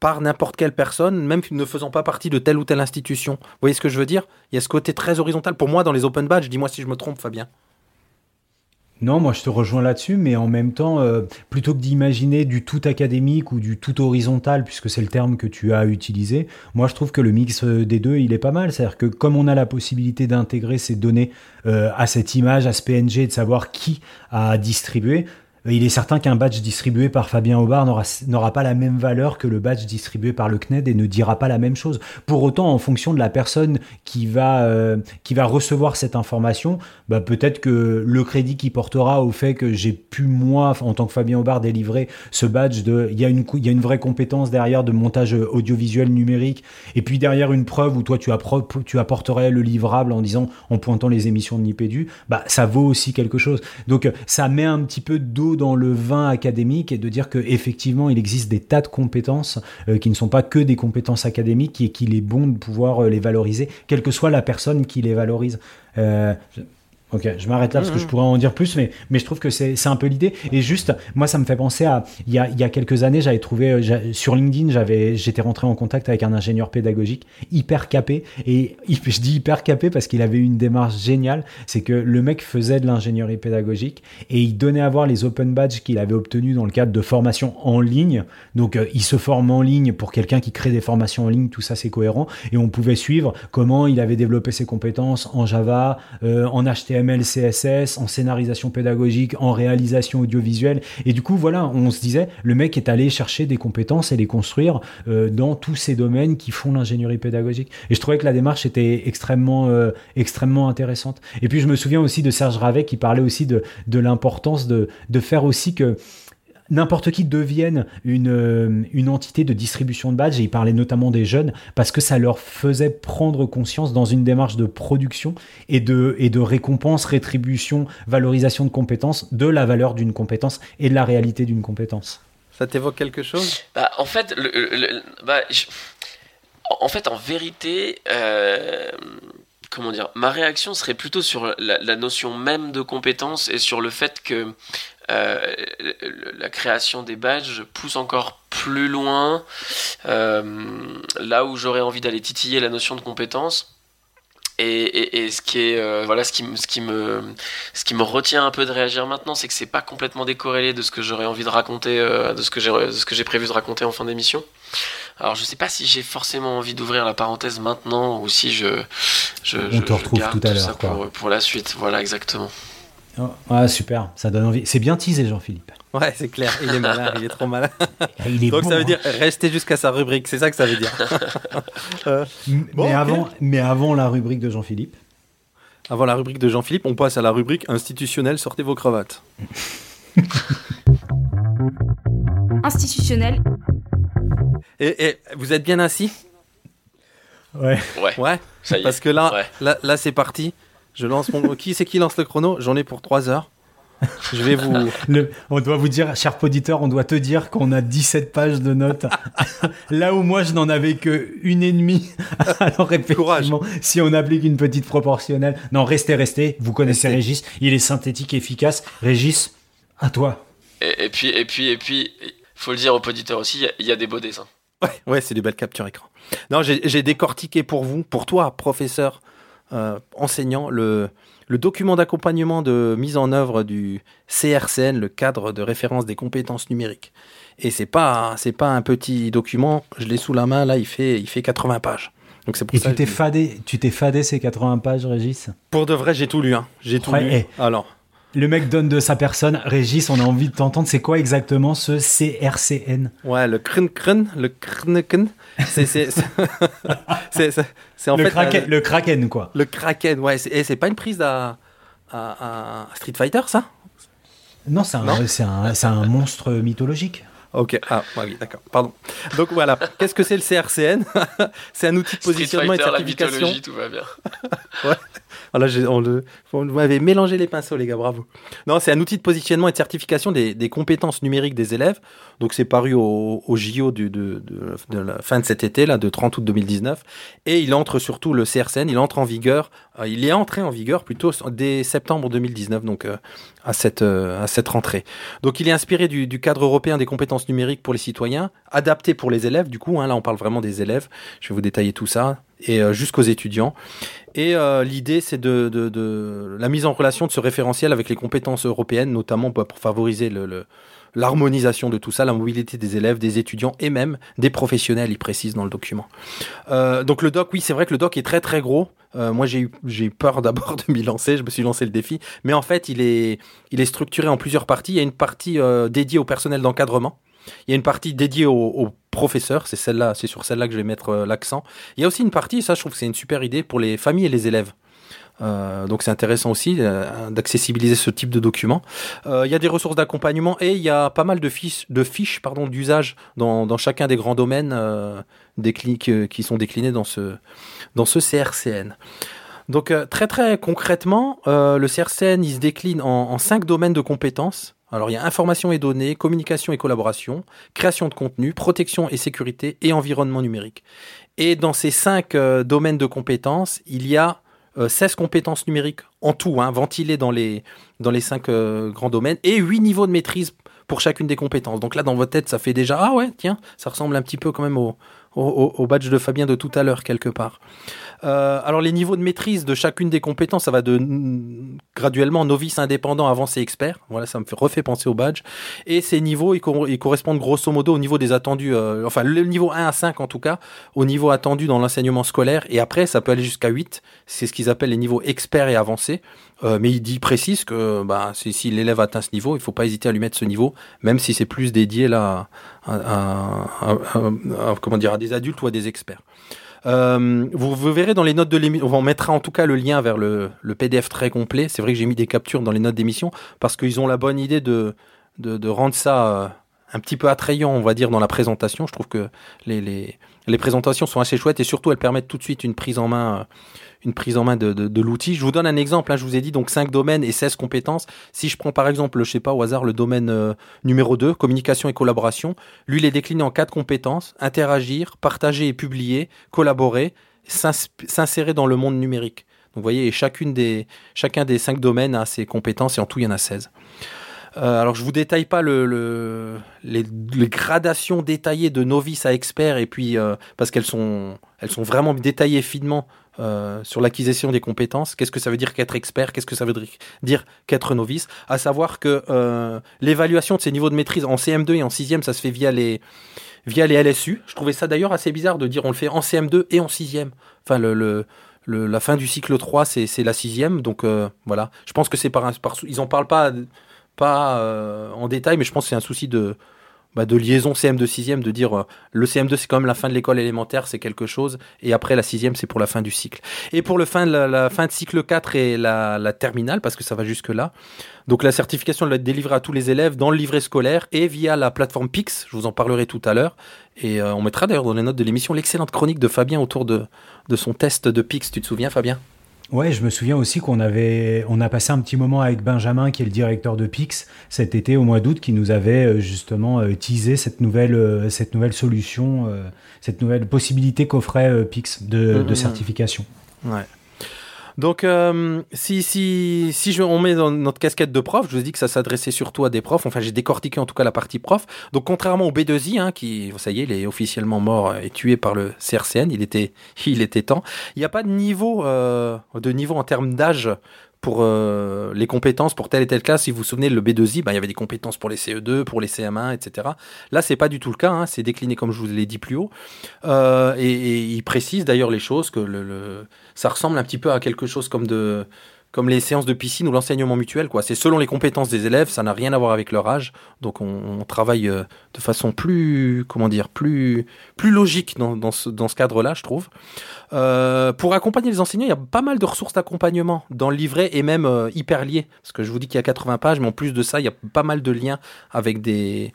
par n'importe quelle personne, même ne faisant pas partie de telle ou telle institution. Vous voyez ce que je veux dire? Il y a ce côté très horizontal. Pour moi, dans les open badges, dis-moi si je me trompe, Fabien. Non, moi je te rejoins là-dessus, mais en même temps, euh, plutôt que d'imaginer du tout académique ou du tout horizontal, puisque c'est le terme que tu as utilisé, moi je trouve que le mix euh, des deux, il est pas mal. C'est-à-dire que comme on a la possibilité d'intégrer ces données euh, à cette image, à ce PNG, de savoir qui a distribué, il est certain qu'un badge distribué par Fabien Aubard n'aura pas la même valeur que le badge distribué par le CNED et ne dira pas la même chose. Pour autant, en fonction de la personne qui va, euh, qui va recevoir cette information, bah peut-être que le crédit qui portera au fait que j'ai pu, moi, en tant que Fabien Aubard, délivrer ce badge de, il y a une, y a une vraie compétence derrière de montage audiovisuel numérique, et puis derrière une preuve où toi tu, tu apporterais le livrable en disant, en pointant les émissions de Nipédu, bah ça vaut aussi quelque chose. Donc ça met un petit peu d'eau dans le vin académique et de dire que effectivement il existe des tas de compétences euh, qui ne sont pas que des compétences académiques et qu'il est bon de pouvoir euh, les valoriser, quelle que soit la personne qui les valorise. Euh, Ok, je m'arrête là parce que je pourrais en dire plus, mais, mais je trouve que c'est un peu l'idée. Et juste, moi, ça me fait penser à. Il y a, il y a quelques années, j'avais trouvé. euh, Sur LinkedIn, j'avais j'étais rentré en contact avec un ingénieur pédagogique hyper capé. Et je dis hyper capé parce qu'il avait une démarche géniale. C'est que le mec faisait de l'ingénierie pédagogique et il donnait à voir les open badges qu'il avait obtenus dans le cadre de formations en ligne. Donc, euh, il se forme en ligne pour quelqu'un qui crée des formations en ligne. Tout ça, c'est cohérent. Et on pouvait suivre comment il avait développé ses compétences en Java, euh, en HTML. CSS, en scénarisation pédagogique, en réalisation audiovisuelle. Et du coup, voilà, on se disait, le mec est allé chercher des compétences et les construire euh, dans tous ces domaines qui font l'ingénierie pédagogique. Et je trouvais que la démarche était extrêmement, euh, intéressante. Et puis, je me souviens aussi de Serge Ravet qui parlait aussi de, l'importance de faire aussi que n'importe qui devienne une, euh, une entité de distribution de badges, et il parlait notamment des jeunes, parce que ça leur faisait prendre conscience dans une démarche de production et de, et de récompense, rétribution, valorisation de compétences, de la valeur d'une compétence et de la réalité d'une compétence. Ça t'évoque quelque chose? Bah, En fait, le, le, bah, je... en fait, en vérité, euh, comment dire, ma réaction serait plutôt sur la, la, notion même de compétence et sur le fait que euh, la création des badges pousse encore plus loin. Euh, là où j'aurais envie d'aller titiller la notion de compétence. Et, et, et, ce qui est euh, voilà ce qui, ce qui me ce qui me retient un peu de réagir maintenant c'est que c'est pas complètement décorrélé de ce que j'aurais envie de raconter de ce que j'ai ce que j'ai prévu de raconter en fin d'émission. Alors je sais pas si j'ai forcément envie d'ouvrir la parenthèse maintenant ou si je je on te je, retrouve garde tout à l'heure pour, pour la suite. Voilà exactement Oh, ah, super, ça donne envie. C'est bien teasé, Jean-Philippe. Ouais, c'est clair, il est malin, il est trop malin. Il est Donc bon, ça veut hein. dire rester jusqu'à sa rubrique, c'est ça que ça veut dire. Euh, Bon, mais, avant, mais avant la rubrique de Jean-Philippe. avant la rubrique de Jean-Philippe, on passe à la rubrique institutionnelle, sortez vos cravates. Institutionnel, Et, et vous êtes bien assis? Ouais. ouais Ouais, ça y est parce que là, Ouais. là, là c'est parti. Je lance mon... qui c'est qui lance le chrono J'en ai pour 3 heures. Je vais vous... Le- on doit vous dire, cher auditeur, on doit te dire qu'on a 17 pages de notes. Là où moi, je n'en avais que une et demie. Alors, effectivement, si on applique une petite proportionnelle. Non, restez, restez. Vous connaissez Restez. Régis. Il est synthétique, efficace. Régis, à toi. et, et puis et puis et puis faut le dire aux auditeurs aussi il y a- il y, a des beaux dessins Ouais, ouais c'est des belles captures écran. Non, j'ai j'ai décortiqué pour vous, pour toi, professeur, euh, enseignant, le, le document d'accompagnement de mise en œuvre du CRCN, le cadre de référence des compétences numériques. Et c'est pas c'est pas un petit document, je l'ai sous la main là, il fait il fait 80 pages. Donc c'est pour Et ça. tu t'es je fadé, tu t'es fadé ces 80 pages, Régis? Pour de vrai, j'ai tout lu hein. J'ai tout Ouais, lu. Alors, Le mec donne de sa personne. Régis, on a envie de t'entendre. C'est quoi exactement ce CRCN ouais, le crun crun, le crnken, c'est en le, fait kraken, un- le Kraken, quoi. le kraken. Ouais, c'est et c'est pas une prise à, à- à Street Fighter ça? Non, c'est un, c'est un, monstre mythologique. Ok, ah ouais, oui, d'accord, pardon. Donc voilà, qu'est-ce que c'est le CRCN C'est un outil de Street positionnement et de Fighter, la certification. mythologie tout va bien Le, on- vous m'avez mélangé les pinceaux, les gars, bravo. Non, c'est un outil de positionnement et de certification des, compétences numériques des élèves. Donc c'est paru au, JO de, la fin de cet été, là, de 30 août 2019. Et il entre surtout, le CRCN, il entre en vigueur, euh, il est entré en vigueur plutôt dès septembre 2019, donc euh, à, cette, euh, à cette rentrée. Donc il est inspiré du, du cadre européen des compétences numériques pour les citoyens, adapté pour les élèves, du coup, hein, là on parle vraiment des élèves, je vais vous détailler tout ça, et euh, jusqu'aux étudiants. Et euh, l'idée, c'est de, de, la mise en relation de ce référentiel avec les compétences européennes, notamment pour favoriser l'harmonisation de tout ça, la mobilité des élèves, des étudiants et même des professionnels, il précise dans le document. Euh, donc le doc, oui, c'est vrai que le doc est très très gros. Moi, j'ai eu, eu peur d'abord de m'y lancer, je me suis lancé le défi. Mais en fait, il est, il est structuré en plusieurs parties. Il y a une partie dédiée au personnel d'encadrement. Il y a une partie dédiée aux, aux professeurs, c'est celle-là, c'est sur celle-là que je vais mettre euh, l'accent. Il y a aussi une partie, ça je trouve que c'est une super idée pour les familles et les élèves. Euh, donc c'est intéressant aussi euh, d'accessibiliser ce type de document. Il y a des ressources d'accompagnement et il y a pas mal de fiches, d'usage dans, chacun des grands domaines que- qui sont déclinés dans ce, dans CRCN. Donc très très concrètement, le CRCN il se décline en cinq domaines de compétences Alors il y a information et données, communication et collaboration, création de contenu, protection et sécurité et environnement numérique. Et dans ces cinq euh, domaines de compétences, il y a 16 euh, compétences numériques en tout, hein, ventilées dans les, dans les cinq euh, grands domaines, et 8 niveaux de maîtrise pour chacune des compétences. Donc là, dans votre tête, ça fait déjà, ah ouais, tiens, ça ressemble un petit peu quand même au, au, badge de Fabien de tout à l'heure, quelque part. Euh, alors les niveaux de maîtrise de chacune des compétences, ça va de graduellement novice, indépendant, avancé, expert. Voilà, ça me fait, refait penser au badge. Et ces niveaux, ils, correspondent grosso modo au niveau des attendus, euh, enfin le niveau 1 à 5 en tout cas, au niveau attendu dans l'enseignement scolaire. Et après, ça peut aller jusqu'à 8. C'est ce qu'ils appellent les niveaux experts et avancés. Euh, mais il dit précise que bah, si l'élève atteint ce niveau, il ne faut pas hésiter à lui mettre ce niveau, même si c'est plus dédié là à, comment dire, à des adultes ou à des experts. Euh, vous, verrez dans les notes de l'émission, on mettra en tout cas le lien vers le, PDF très complet. C'est vrai que j'ai mis des captures dans les notes d'émission parce qu'ils ont la bonne idée de, rendre ça euh, un petit peu attrayant, on va dire, dans la présentation. Je trouve que les, les présentations sont assez chouettes et surtout elles permettent tout de suite une prise en main une prise en main de, de, l'outil. Je vous donne un exemple. Hein, je vous ai dit donc 5 domaines et 16 compétences. Si je prends par exemple, je sais pas au hasard, le domaine euh, numéro 2, communication et collaboration, lui il est décliné en quatre compétences interagir, partager et publier, collaborer, s'insérer dans le monde numérique. Donc vous voyez, chacune des, chacun des cinq domaines a ses compétences et en tout il y en a 16. Euh, alors je vous détaille pas le, le les, gradations détaillées de novice à expert et puis euh, parce qu'elles sont elles sont vraiment détaillées finement euh, sur l'acquisition des compétences. Qu'est-ce que ça veut dire qu'être expert? Qu'est-ce que ça veut dire qu'être novice? À savoir que l'évaluation de ces niveaux de maîtrise en CM2 et en 6e, ça se fait via les, via les LSU. Je trouvais ça d'ailleurs assez bizarre de dire on le fait en CM2 et en 6e. Enfin, le, la fin du cycle 3, c'est la 6e. Donc voilà. Je pense que c'est par, par, Ils en parlent pas, pas en détail, mais je pense que c'est un souci de bah, de liaison CM2 6e, de dire euh, le CM2 c'est quand même la fin de l'école élémentaire, c'est quelque chose, et après la 6e c'est pour la fin du cycle. Et pour le fin, la, fin de cycle 4 et la, terminale, parce que ça va jusque là, donc la certification doit être délivrée à tous les élèves dans le livret scolaire et via la plateforme Pix, je vous en parlerai tout à l'heure, et euh, on mettra d'ailleurs dans les notes de l'émission l'excellente chronique de Fabien autour de, de son test de Pix, tu te souviens Fabien? Ouais, je me souviens aussi qu'on avait, on a passé un petit moment avec Benjamin, qui est le directeur de Pix, cet été au mois d'août, qui nous avait euh, justement euh, teasé cette nouvelle, euh, cette nouvelle solution, cette nouvelle possibilité qu'offrait Pix de, de mmh, mmh. certification. Ouais. Donc, euh, si, on met dans notre casquette de prof, je vous dis que ça s'adressait surtout à des profs. Enfin, j'ai décortiqué en tout cas la partie prof. Donc, contrairement au B2I, hein, qui, ça y est, il est officiellement mort et tué par le CRCN, il était, il était temps. Il n'y a pas de niveau, euh, de en termes d'âge pour euh, les compétences pour telle et telle classe. Si vous vous souvenez, le B2I, bah, il y avait des compétences pour les CE2, pour les CM1, etc. Là, c'est pas du tout le cas. Hein. C'est décliné comme je vous l'ai dit plus haut. Euh, et, il précise d'ailleurs les choses que le, ça ressemble un petit peu à quelque chose comme de comme les séances de piscine ou l'enseignement mutuel. quoi. C'est selon les compétences des élèves, ça n'a rien à voir avec leur âge. Donc on, travaille euh, de façon plus, comment dire, plus, plus logique dans, dans ce, dans ce cadre-là, je trouve. Euh, pour accompagner les enseignants, il y a pas mal de ressources d'accompagnement dans le livret et même euh, hyper liées. Parce que je vous dis qu'il y a 80 pages, mais en plus de ça, il y a pas mal de liens avec des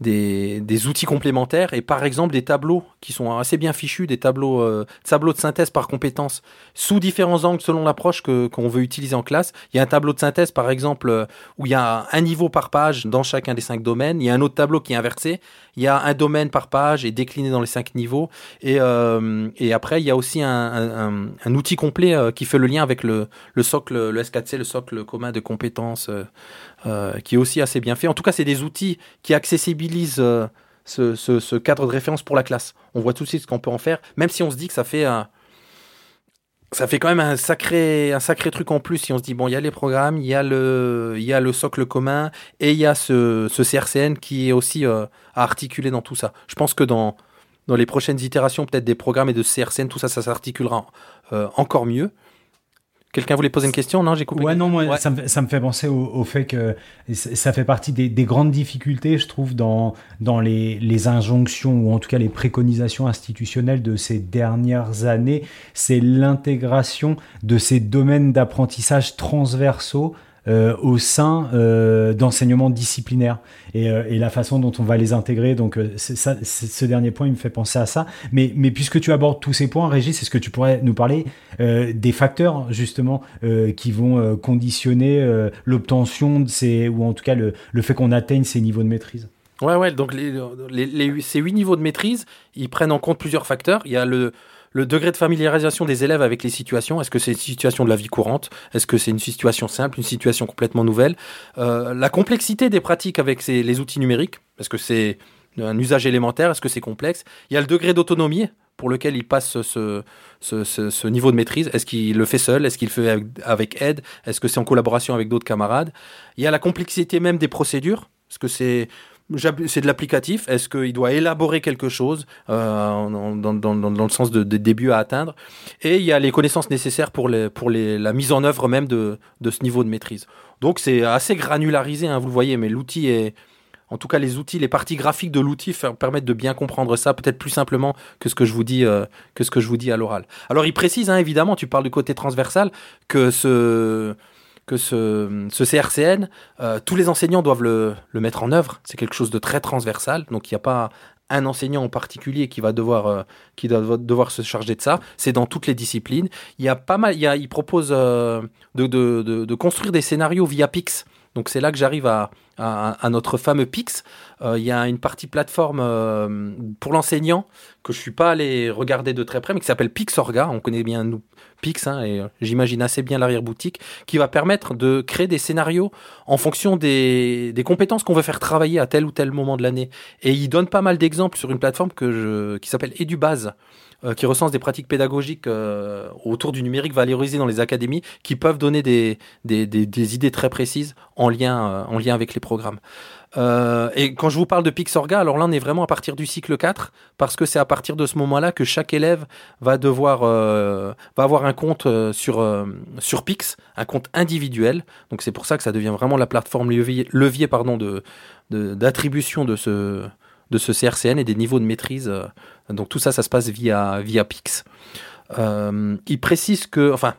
des, outils complémentaires et par exemple des tableaux qui sont assez bien fichus, des tableaux, euh, tableaux de synthèse par compétence sous différents angles selon l'approche qu'on veut utiliser en classe. Il y a un tableau de synthèse par exemple euh, où il y a un niveau par page dans chacun des cinq domaines. Il y a un autre tableau qui est inversé. Il y a un domaine par page et décliné dans les cinq niveaux. Et, euh, et après il y a aussi un, un, un outil complet qui fait le lien avec le, le socle, le S4C, le socle commun de compétences euh, qui est aussi assez bien fait. En tout cas, c'est des outils qui accessibilisent euh, ce, cadre de référence pour la classe. On voit tout de suite ce qu'on peut en faire, même si on se dit que ça fait un, ça fait quand même un sacré, un sacré truc en plus si on se dit bon il y a les programmes, il y a le, socle commun et il y a ce, CRCN qui est aussi euh, à articuler dans tout ça. Je pense que dans, dans les prochaines itérations peut-être des programmes et de CRCN, tout ça, ça s'articulera encore mieux. Quelqu'un voulait poser une question? Non, j'ai coupé. Ouais, non, moi, Ça, me, ça, me, fait penser au, fait que ça fait partie des, des, grandes difficultés, je trouve, dans, dans les, les, injonctions ou en tout cas les préconisations institutionnelles de ces dernières années. C'est l'intégration de ces domaines d'apprentissage transversaux euh, au sein euh, d'enseignements disciplinaires et, euh, et, la façon dont on va les intégrer. Donc, ça, ce dernier point, il me fait penser à ça. Mais, puisque tu abordes tous ces points, Régis, est-ce que tu pourrais nous parler des facteurs justement qui vont conditionner l'obtention de ces, ou en tout cas le, fait qu'on atteigne ces niveaux de maîtrise? Ouais, ouais, donc ces huit niveaux de maîtrise, ils prennent en compte plusieurs facteurs. Il y a le, le degré de familiarisation des élèves avec les situations, est-ce que c'est une situation de la vie courante Est-ce que c'est une situation simple, une situation complètement nouvelle euh, La complexité des pratiques avec les outils numériques, est-ce que c'est un usage élémentaire Est-ce que c'est complexe Il y a le degré d'autonomie pour lequel il passe ce, ce, niveau de maîtrise. Est-ce qu'il le fait seul Est-ce qu'il le fait avec aide Est-ce que c'est en collaboration avec d'autres camarades Il y a la complexité même des procédures. Est-ce que c'est c'est de l'applicatif. Est-ce qu'il doit élaborer quelque chose euh, dans, le sens de, début à atteindre? Et il y a les connaissances nécessaires pour, la mise en œuvre même de, ce niveau de maîtrise. Donc c'est assez granularisé, hein, vous le voyez, mais l'outil est... En tout cas, les outils, les parties graphiques de l'outil permettent de bien comprendre ça, peut-être plus simplement que ce que je vous dis, euh, à l'oral. Alors, il précise, hein, évidemment, tu parles du côté transversal, que ce, que ce, CRCN, euh, tous les enseignants doivent le, mettre en œuvre. C'est quelque chose de très transversal. Donc il n'y a pas un enseignant en particulier qui va devoir, euh, qui doit devoir se charger de ça. C'est dans toutes les disciplines. Il y a pas mal. Il, y propose euh, de, construire des scénarios via Pix. Donc c'est là que j'arrive à, à, notre fameux Pix. Il y a une partie plateforme pour l'enseignant que je suis pas allé regarder de très près, mais qui s'appelle Pixorga. On connaît bien nous Pix, hein, et euh, j'imagine assez bien l'arrière-boutique, qui va permettre de créer des scénarios en fonction des, compétences qu'on veut faire travailler à tel ou tel moment de l'année. Et il donne pas mal d'exemples sur une plateforme que qui s'appelle EduBase, euh, qui recense des pratiques pédagogiques euh, autour du numérique valorisé dans les académies, qui peuvent donner des, des, des, idées très précises en lien, en lien avec les programmes. Euh, et quand je vous parle de Pixorga, alors là, on est vraiment à partir du cycle 4, parce que c'est à partir de ce moment-là que chaque élève va devoir euh, va avoir un compte euh, sur sur Pix, un compte individuel. Donc c'est pour ça que ça devient vraiment la plateforme levier, levier pardon d'attribution de, de, ce de ce CRCN et des niveaux de maîtrise. Donc tout ça, ça se passe via via Pix. il précise que, enfin,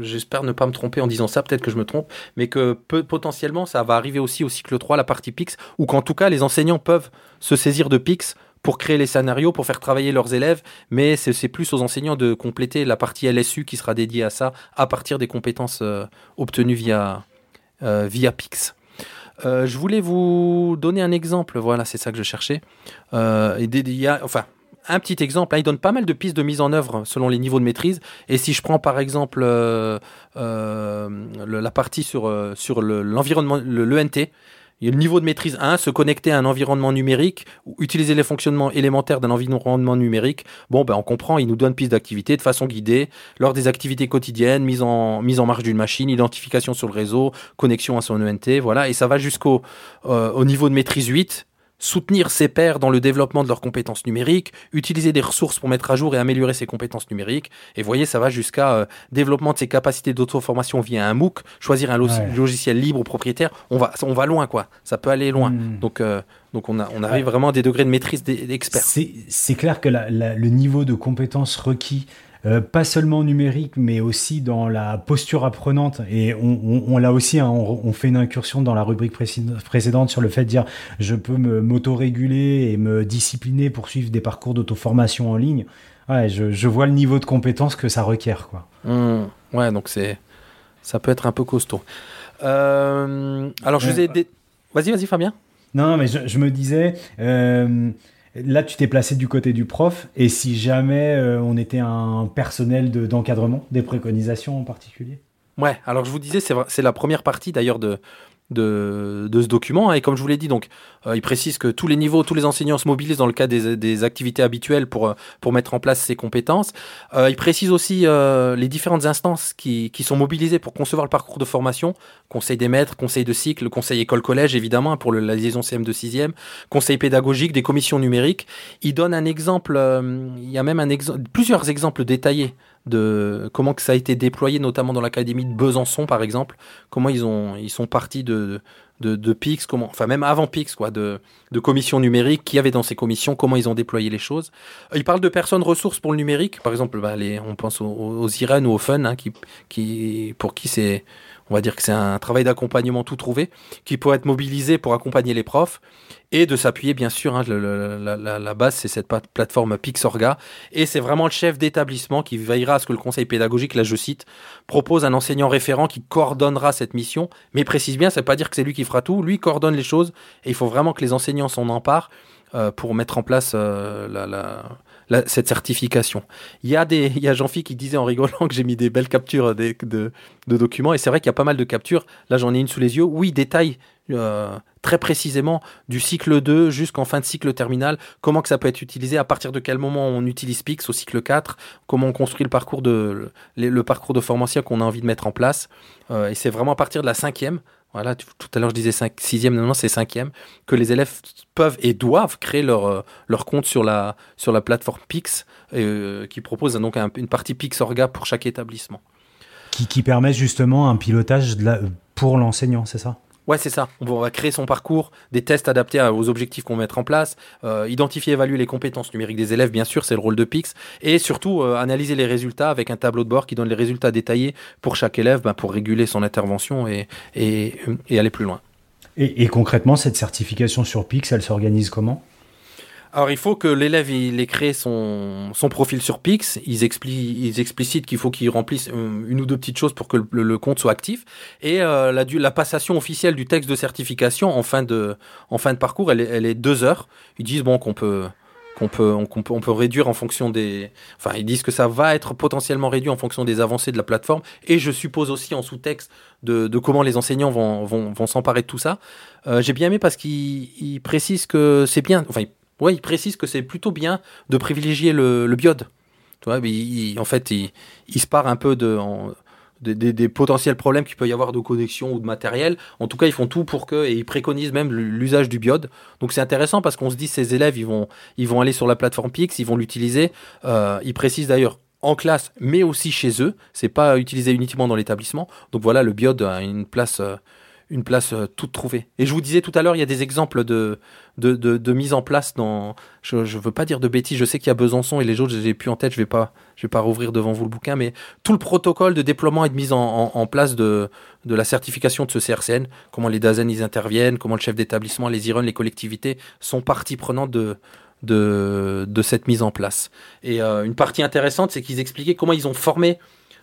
j'espère ne pas me tromper en disant ça, peut-être que je me trompe, mais que potentiellement ça va arriver aussi au cycle 3, la partie PIX, ou qu'en tout cas les enseignants peuvent se saisir de PIX pour créer les scénarios, pour faire travailler leurs élèves, mais c'est plus aux enseignants de compléter la partie LSU qui sera dédiée à ça à partir des compétences euh, obtenues via, euh, PIX. Euh, je voulais vous donner un exemple, voilà, c'est ça que je cherchais. y a, enfin, un petit exemple, hein, il donne pas mal de pistes de mise en œuvre selon les niveaux de maîtrise. Et si je prends par exemple euh, euh, la partie sur, euh, l'environnement, le, l'ENT, il y a le niveau de maîtrise 1, se connecter à un environnement numérique ou utiliser les fonctionnements élémentaires d'un environnement numérique. Bon, ben on comprend, il nous donne piste d'activité de façon guidée lors des activités quotidiennes, mise en, mise marche d'une machine, identification sur le réseau, connexion à son ENT, voilà. Et ça va jusqu'au au niveau de maîtrise 8, soutenir ses pairs dans le développement de leurs compétences numériques, utiliser des ressources pour mettre à jour et améliorer ses compétences numériques. Et voyez, ça va jusqu'à euh, développement de ses capacités d'auto-formation via un MOOC, choisir un logiciel libre ou propriétaire. On va, on va loin, quoi. Ça peut aller loin. Hmm. Donc, euh, donc on, a, on arrive vraiment à des degrés de maîtrise d'experts. C'est clair que le niveau de compétences requis euh, pas seulement numérique, mais aussi dans la posture apprenante. Et on, on, l'a aussi, hein, on, fait une incursion dans la rubrique précédente sur le fait de dire je peux me m'auto-réguler et me discipliner pour suivre des parcours d'auto-formation en ligne. Ouais, je, je, vois le niveau de compétence que ça requiert, quoi. Mmh. ouais, donc c'est ça peut être un peu costaud. Euh, alors je vous ai Vas-y, vas-y, Fabien. Non, mais je, je me disais, euh, Là, tu t'es placé du côté du prof, et si jamais euh, on était un personnel d'encadrement, des préconisations en particulier? Ouais, alors je vous disais, c'est la première partie d'ailleurs de, de, de, ce document. Et comme je vous l'ai dit, donc, euh, il précise que tous les niveaux, tous les enseignants se mobilisent dans le cadre des, des activités habituelles pour, euh, pour mettre en place ces compétences. Euh, il précise aussi euh, les différentes instances qui, qui sont mobilisées pour concevoir le parcours de formation. Conseil des maîtres, conseil de cycle, conseil école-collège, évidemment, pour la liaison CM de 6e, conseil pédagogique, des commissions numériques. Il donne un exemple, il y a même un exemple, plusieurs exemples détaillés de comment que ça a été déployé, notamment dans l'académie de Besançon, par exemple. Comment ils ont, ils sont partis de, de, de PIX, comment, enfin même avant PIX, quoi, de, de commissions numériques, qui avait dans ces commissions, comment ils ont déployé les choses. Euh, il parle de personnes ressources pour le numérique, par exemple, bah, les, on pense aux, aux ou aux Fun, hein, qui, qui, pour qui c'est, on va dire que c'est un travail d'accompagnement tout trouvé, qui peut être mobilisé pour accompagner les profs et de s'appuyer bien sûr. Hein, la, base, c'est cette plateforme Pixorga, et c'est vraiment le chef d'établissement qui veillera à ce que le conseil pédagogique, là je cite, propose un enseignant référent qui coordonnera cette mission, mais précise bien, ça veut pas dire que c'est lui qui fera tout, lui coordonne les choses, et il faut vraiment que les enseignants s'en emparent euh, pour mettre en place euh, la, cette certification. Il y a, des, il y a Jean-Philippe qui disait en rigolant que j'ai mis des belles captures de, de, documents, et c'est vrai qu'il y a pas mal de captures. Là, j'en ai une sous les yeux. Oui, détail euh, très précisément du cycle 2 jusqu'en fin de cycle terminal, comment que ça peut être utilisé, à partir de quel moment on utilise Pix au cycle 4, comment on construit le parcours de, le, parcours de formation qu'on a envie de mettre en place? et c'est vraiment à partir de la cinquième, voilà, tout à l'heure je disais 5, sixième, non, non c'est cinquième, que les élèves peuvent et doivent créer leur, euh, leur compte sur la, sur la plateforme Pix, euh, qui propose donc une partie Pix Orga pour chaque établissement. Qui, permet justement un pilotage pour l'enseignant, c'est ça? Ouais, c'est ça. On va créer son parcours, des tests adaptés aux objectifs qu'on va mettre en place, euh, identifier et évaluer les compétences numériques des élèves, bien sûr, c'est le rôle de Pix, et surtout euh, analyser les résultats avec un tableau de bord qui donne les résultats détaillés pour chaque élève ben, pour réguler son intervention et aller plus loin. Et, et concrètement, cette certification sur Pix, elle s'organise comment? Alors il faut que l'élève il ait créé son, son profil sur Pix, ils, ils explicitent qu'il faut qu'il remplisse une ou deux petites choses pour que le, compte soit actif et euh, la, la, passation officielle du texte de certification en fin de, en fin de parcours elle est, elle est deux heures. Ils disent bon qu'on peut qu'on peut, on, peut, on peut réduire en fonction des. Enfin, ils disent que ça va être potentiellement réduit en fonction des avancées de la plateforme. Et je suppose aussi en sous-texte de, de, comment les enseignants vont, vont, vont s'emparer de tout ça. Euh, J'ai bien aimé parce qu'ils précisent que c'est bien. Enfin, Ouais, il précise que c'est plutôt bien de privilégier le, le biode. Tu en fait, il, il, se part un peu de, des, potentiels problèmes qu'il peut y avoir de connexion ou de matériel. En tout cas, ils font tout pour que, et ils préconisent même l'usage du biode. Donc c'est intéressant parce qu'on se dit, ces élèves, ils vont, ils vont aller sur la plateforme Pix, ils vont l'utiliser. Euh, ils précisent d'ailleurs en classe, mais aussi chez eux. C'est pas utilisé uniquement dans l'établissement. Donc voilà, le biode a une place, euh, une place euh, toute trouvée. Et je vous disais tout à l'heure, il y a des exemples de, de, de, mise en place dans. Je ne veux pas dire de bêtises, je sais qu'il y a Besançon et les autres, je les ai plus en tête, je ne vais, pas, je vais pas rouvrir devant vous le bouquin, mais tout le protocole de déploiement et de mise en, en, place de, de la certification de ce CRCN, comment les DAZEN ils interviennent, comment le chef d'établissement, les IRUN, les collectivités sont partie prenante de, de, de cette mise en place. Et euh, une partie intéressante, c'est qu'ils expliquaient comment ils ont formé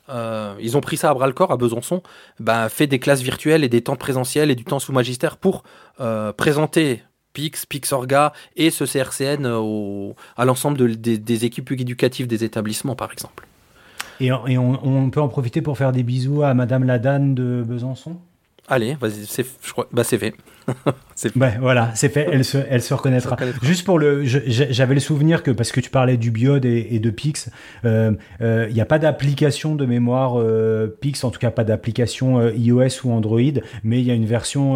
euh, ils ont pris ça à bras le corps à Besançon, bah, fait des classes virtuelles et des temps présentiels et du temps sous magistère pour euh, présenter Pix, Pixorga et ce CRCN au, à l'ensemble des, équipes éducatives des établissements, par exemple. Et, on, peut en profiter pour faire des bisous à Madame Ladane de Besançon? Allez, vas-y, c'est, bah c'est fait. c'est voilà, c'est fait. Elle se, elle se reconnaîtra. Juste pour le, j'avais le souvenir que parce que tu parlais du biode et, de Pix, il euh, n'y euh, a pas d'application de mémoire euh, Pix, en tout cas pas d'application iOS ou Android, mais il y a une version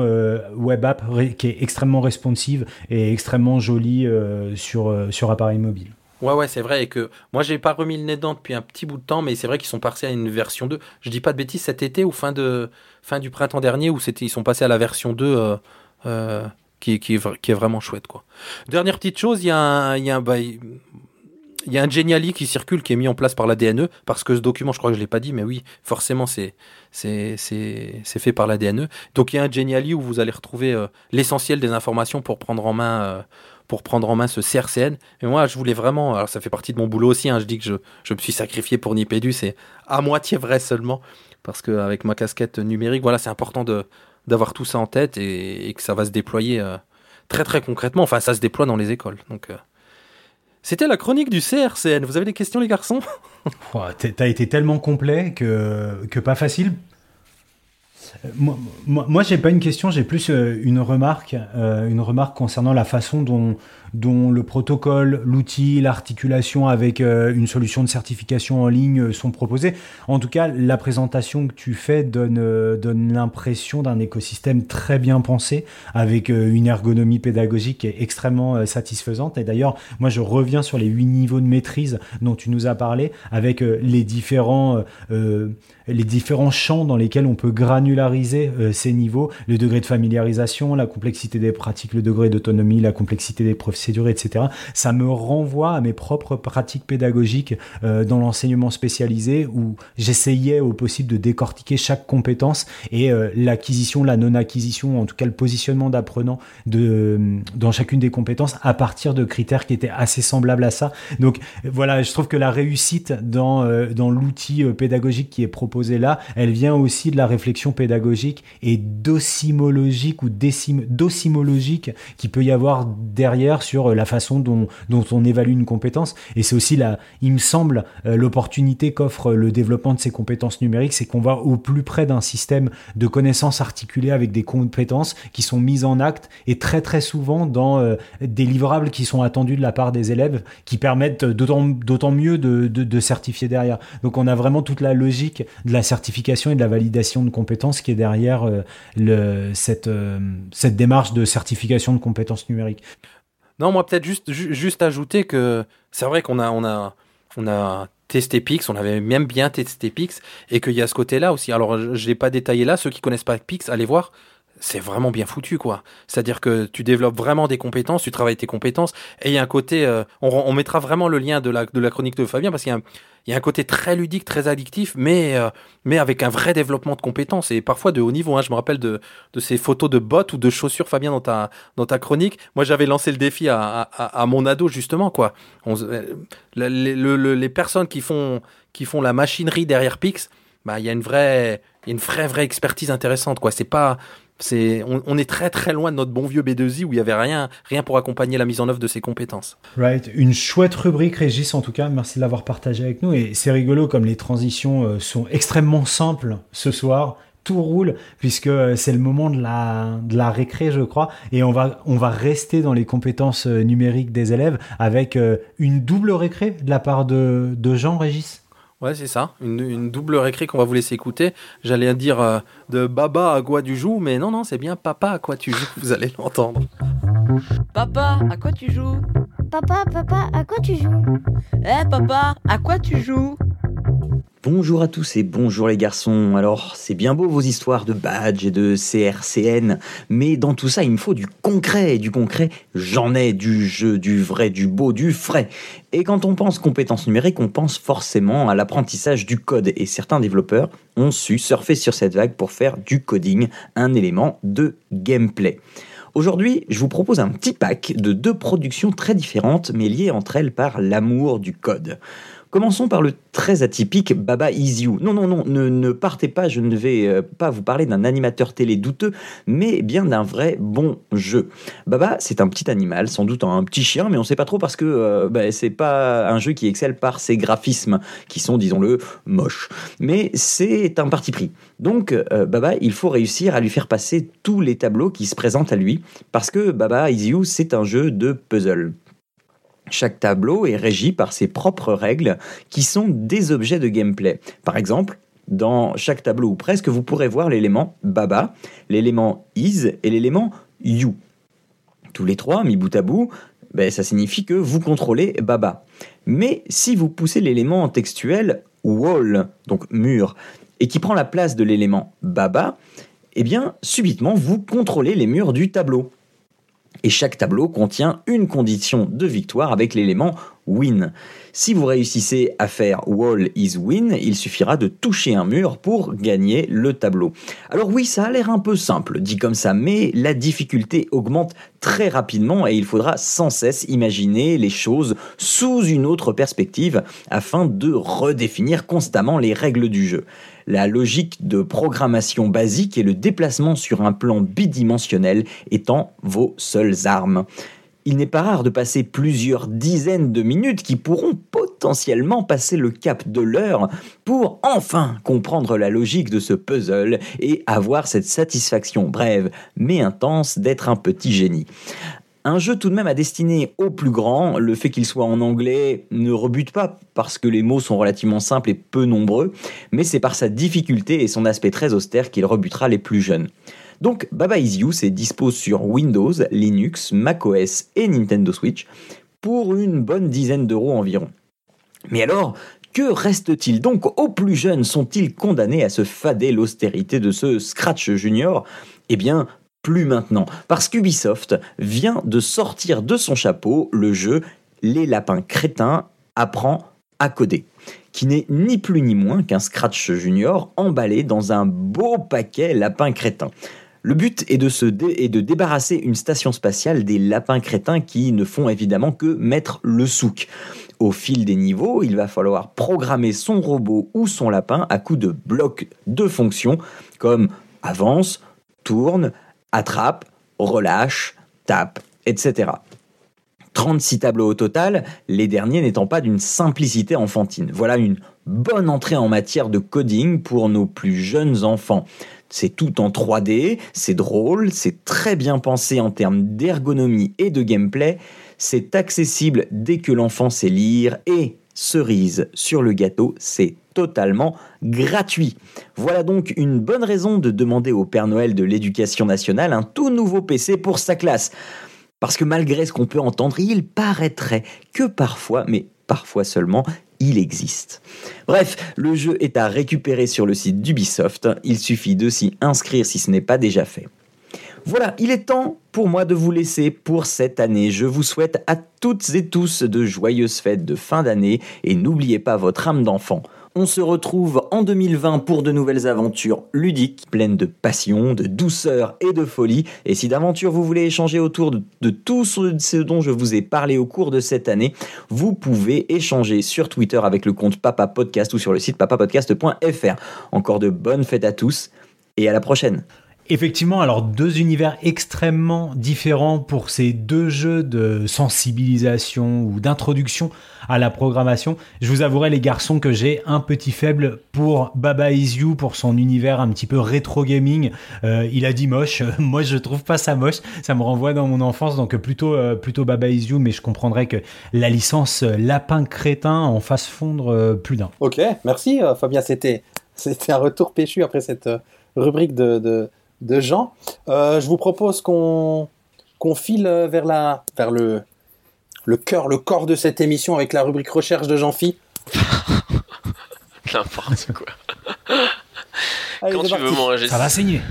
web app qui est extrêmement responsive et extrêmement jolie sur sur appareil mobile. Ouais, ouais, c'est vrai. Et que moi, j'ai pas remis le nez dedans depuis un petit bout de temps, mais c'est vrai qu'ils sont passés à une version 2. Je dis pas de bêtises, cet été ou fin, de, fin du printemps dernier, où ils sont passés à la version 2, euh, euh, qui, est vraiment chouette, quoi. Dernière petite chose, il y a un. Bah, il y a un Geniali qui circule, qui est mis en place par la DNE, parce que ce document, je crois que je l'ai pas dit, mais oui, forcément, c'est fait par la DNE. Donc il y a un Geniali où vous allez retrouver euh, l'essentiel des informations pour prendre en main pour prendre en main ce CRCN. Et moi, je voulais vraiment, alors ça fait partie de mon boulot aussi, hein, je dis que je, je, me suis sacrifié pour Nipédu, c'est à moitié vrai seulement, parce qu'avec ma casquette numérique, voilà, c'est important de d'avoir tout ça en tête et, que ça va se déployer euh, très très concrètement. Enfin, ça se déploie dans les écoles. Donc, euh, c'était la chronique du CRCN. Vous avez des questions, les garçons? T'as été tellement complet que, que pas facile moi, moi, j'ai pas une question, j'ai plus euh, une remarque, euh, une remarque concernant la façon dont, dont le protocole, l'outil, l'articulation avec euh, une solution de certification en ligne sont proposés. En tout cas, la présentation que tu fais donne, donne l'impression d'un écosystème très bien pensé, avec une ergonomie pédagogique extrêmement satisfaisante. Et d'ailleurs, moi, je reviens sur les huit niveaux de maîtrise dont tu nous as parlé, avec les différents les différents champs dans lesquels on peut granulariser ces niveaux, le degré de familiarisation, la complexité des pratiques, le degré d'autonomie, la complexité des etc. Ça me renvoie à mes propres pratiques pédagogiques dans l'enseignement spécialisé où j'essayais au possible de décortiquer chaque compétence et l'acquisition, la non-acquisition, en tout cas le positionnement d'apprenant de, dans chacune des compétences à partir de critères qui étaient assez semblables à ça. Donc voilà, je trouve que la réussite dans, euh, dans l'outil euh, pédagogique qui est proposé là, elle vient aussi de la réflexion pédagogique et docimologique ou docimologique qui peut y avoir derrière sur euh, la façon dont, on évalue une compétence. Et c'est aussi là, il me semble, l'opportunité qu'offre le développement de ces compétences numériques, c'est qu'on va au plus près d'un système de connaissances articulées avec des compétences qui sont mises en acte et très très souvent dans des livrables qui sont attendus de la part des élèves qui permettent d'autant mieux de, certifier derrière. Donc on a vraiment toute la logique de la certification et de la validation de compétences qui est derrière euh, euh, cette démarche de certification de compétences numériques. Non, moi peut-être juste, juste ajouter que c'est vrai qu'on a, testé Pix, on avait même bien testé Pix, et qu'il y a ce côté-là aussi. Alors je ne l'ai pas détaillé là, ceux qui connaissent pas Pix, allez voir, c'est vraiment bien foutu, quoi. C'est-à-dire que tu développes vraiment des compétences, tu travailles tes compétences, et il y a un côté, euh, on, mettra vraiment le lien de la, de la chronique de Fabien, parce qu'il y, a un côté très ludique, très addictif, mais, euh, mais avec un vrai développement de compétences, et parfois de haut niveau. Hein. Je me rappelle de, de ces photos de bottes ou de chaussures, Fabien, dans ta, dans ta chronique. Moi, j'avais lancé le défi à, à, mon ado, justement, quoi. Euh, les, personnes qui font, qui font la machinerie derrière Pix, bah, il y a une vraie, une vraie, vraie expertise intéressante, quoi. C'est pas, on, est très très loin de notre bon vieux B2I où il y avait rien, rien pour accompagner la mise en œuvre de ses compétences. Right, une chouette rubrique Régis en tout cas, merci de l'avoir partagé avec nous et c'est rigolo comme les transitions euh, sont extrêmement simples ce soir. Tout roule puisque euh, c'est le moment de la, de récré, je crois, et on va, on va rester dans les compétences euh, numériques des élèves avec une double récré de la part de Jean Régis? Ouais, c'est ça, une, double récré qu'on va vous laisser écouter. J'allais dire euh, de Baba à quoi tu joues, mais non, non, c'est bien Papa à quoi tu joues, vous allez l'entendre. Papa, à quoi tu joues? Papa, papa, à quoi tu joues? Eh papa, à quoi tu joues? Bonjour à tous et bonjour les garçons. Alors, c'est bien beau vos histoires de badge et de CRCN, mais dans tout ça, il me faut du concret. Et du concret, j'en ai du jeu, du vrai, du beau, du frais. Et quand on pense compétences numériques, on pense forcément à l'apprentissage du code. Et certains développeurs ont su surfer sur cette vague pour faire du coding un élément de gameplay. Aujourd'hui, je vous propose un petit pack de deux productions très différentes mais liées entre elles par l'amour du code. Commençons par le très atypique Baba Is You. Non, non, non, ne, partez pas, je ne vais euh, pas vous parler d'un animateur télé douteux, mais bien d'un vrai bon jeu. Baba, c'est un petit animal, sans doute un petit chien, mais on ne sait pas trop parce que euh, bah, c'est pas un jeu qui excelle par ses graphismes, qui sont, disons-le, moches. Mais c'est un parti pris. Donc, euh, Baba, il faut réussir à lui faire passer tous les tableaux qui se présentent à lui, parce que Baba Is c'est un jeu de puzzle. Chaque tableau est régi par ses propres règles qui sont des objets de gameplay. Par exemple, dans chaque tableau ou presque, vous pourrez voir l'élément Baba, l'élément Is et l'élément You. Tous les trois, mis bout à bout, ben, ça signifie que vous contrôlez Baba. Mais si vous poussez l'élément textuel Wall, donc mur, et qui prend la place de l'élément Baba, eh bien, subitement, vous contrôlez les murs du tableau. Et chaque tableau contient une condition de victoire avec l'élément win. Si vous réussissez à faire wall is win, il suffira de toucher un mur pour gagner le tableau. Alors oui, ça a l'air un peu simple dit comme ça, mais la difficulté augmente très rapidement et il faudra sans cesse imaginer les choses sous une autre perspective afin de redéfinir constamment les règles du jeu. La logique de programmation basique et le déplacement sur un plan bidimensionnel étant vos seules armes il n'est pas rare de passer plusieurs dizaines de minutes qui pourront potentiellement passer le cap de l'heure pour enfin comprendre la logique de ce puzzle et avoir cette satisfaction brève mais intense d'être un petit génie. Un jeu tout de même à destiner aux plus grands, le fait qu'il soit en anglais ne rebute pas parce que les mots sont relativement simples et peu nombreux, mais c'est par sa difficulté et son aspect très austère qu'il rebutera les plus jeunes. Donc Baba Is You, c'est dispo sur Windows, Linux, macOS et Nintendo Switch pour une bonne dizaine d'euros environ. Mais alors, Que reste-t-il donc aux plus jeunes? Sont-ils condamnés à se fader l'austérité de ce Scratch Junior? Eh bien, plus maintenant, parce qu'Ubisoft vient de sortir de son chapeau le jeu Les Lapins Crétins apprend à coder, qui n'est ni plus ni moins qu'un Scratch Junior emballé dans un beau paquet lapins crétins. Le but est de, se de débarrasser une station spatiale des lapins crétins qui ne font évidemment que mettre le souk. Au fil des niveaux, il va falloir programmer son robot ou son lapin à coups de blocs de fonctions comme avance, tourne, attrape, relâche, tape, etc. 36 tableaux au total, les derniers n'étant pas d'une simplicité enfantine. Voilà une bonne entrée en matière de coding pour nos plus jeunes enfants. C'est tout en 3D, c'est drôle, c'est très bien pensé en termes d'ergonomie et de gameplay, c'est accessible dès que l'enfant sait lire et, cerise sur le gâteau, c'est totalement gratuit. Voilà donc une bonne raison de demander au Père Noël de l'éducation nationale un tout nouveau PC pour sa classe. Parce que malgré ce qu'on peut entendre, il paraîtrait que parfois, mais parfois seulement, il existe. Bref, le jeu est à récupérer sur le site d'Ubisoft, il suffit de s'y inscrire si ce n'est pas déjà fait. Voilà, il est temps pour moi de vous laisser pour cette année. Je vous souhaite à toutes et tous de joyeuses fêtes de fin d'année et n'oubliez pas votre âme d'enfant. On se retrouve en 2020 pour de nouvelles aventures ludiques, pleines de passion, de douceur et de folie. Et si d'aventure vous voulez échanger autour de, tout ce, dont je vous ai parlé au cours de cette année, vous pouvez échanger sur Twitter avec le compte Papa Podcast ou sur le site papapodcast.fr. Encore de bonnes fêtes à tous et à la prochaine. Effectivement, alors deux univers extrêmement différents pour ces deux jeux de sensibilisation ou d'introduction à la programmation. Je vous avouerai les garçons que j'ai un petit faible pour Baba Is You, pour son univers un petit peu rétro gaming. Euh, il a dit moche, moi je trouve pas ça moche, ça me renvoie dans mon enfance, donc plutôt euh, plutôt Baba Is You, mais je comprendrais que la licence Lapin Crétin en fasse fondre euh, plus d'un. Ok, merci Fabien, c'était un retour péchu après cette rubrique de gens. Euh, je vous propose qu'on qu'on file vers la vers le le cœur, le corps de cette émission avec la rubrique recherche de Jean-Phi. N'importe quoi. Quand tu veux manger. Ça va saigner.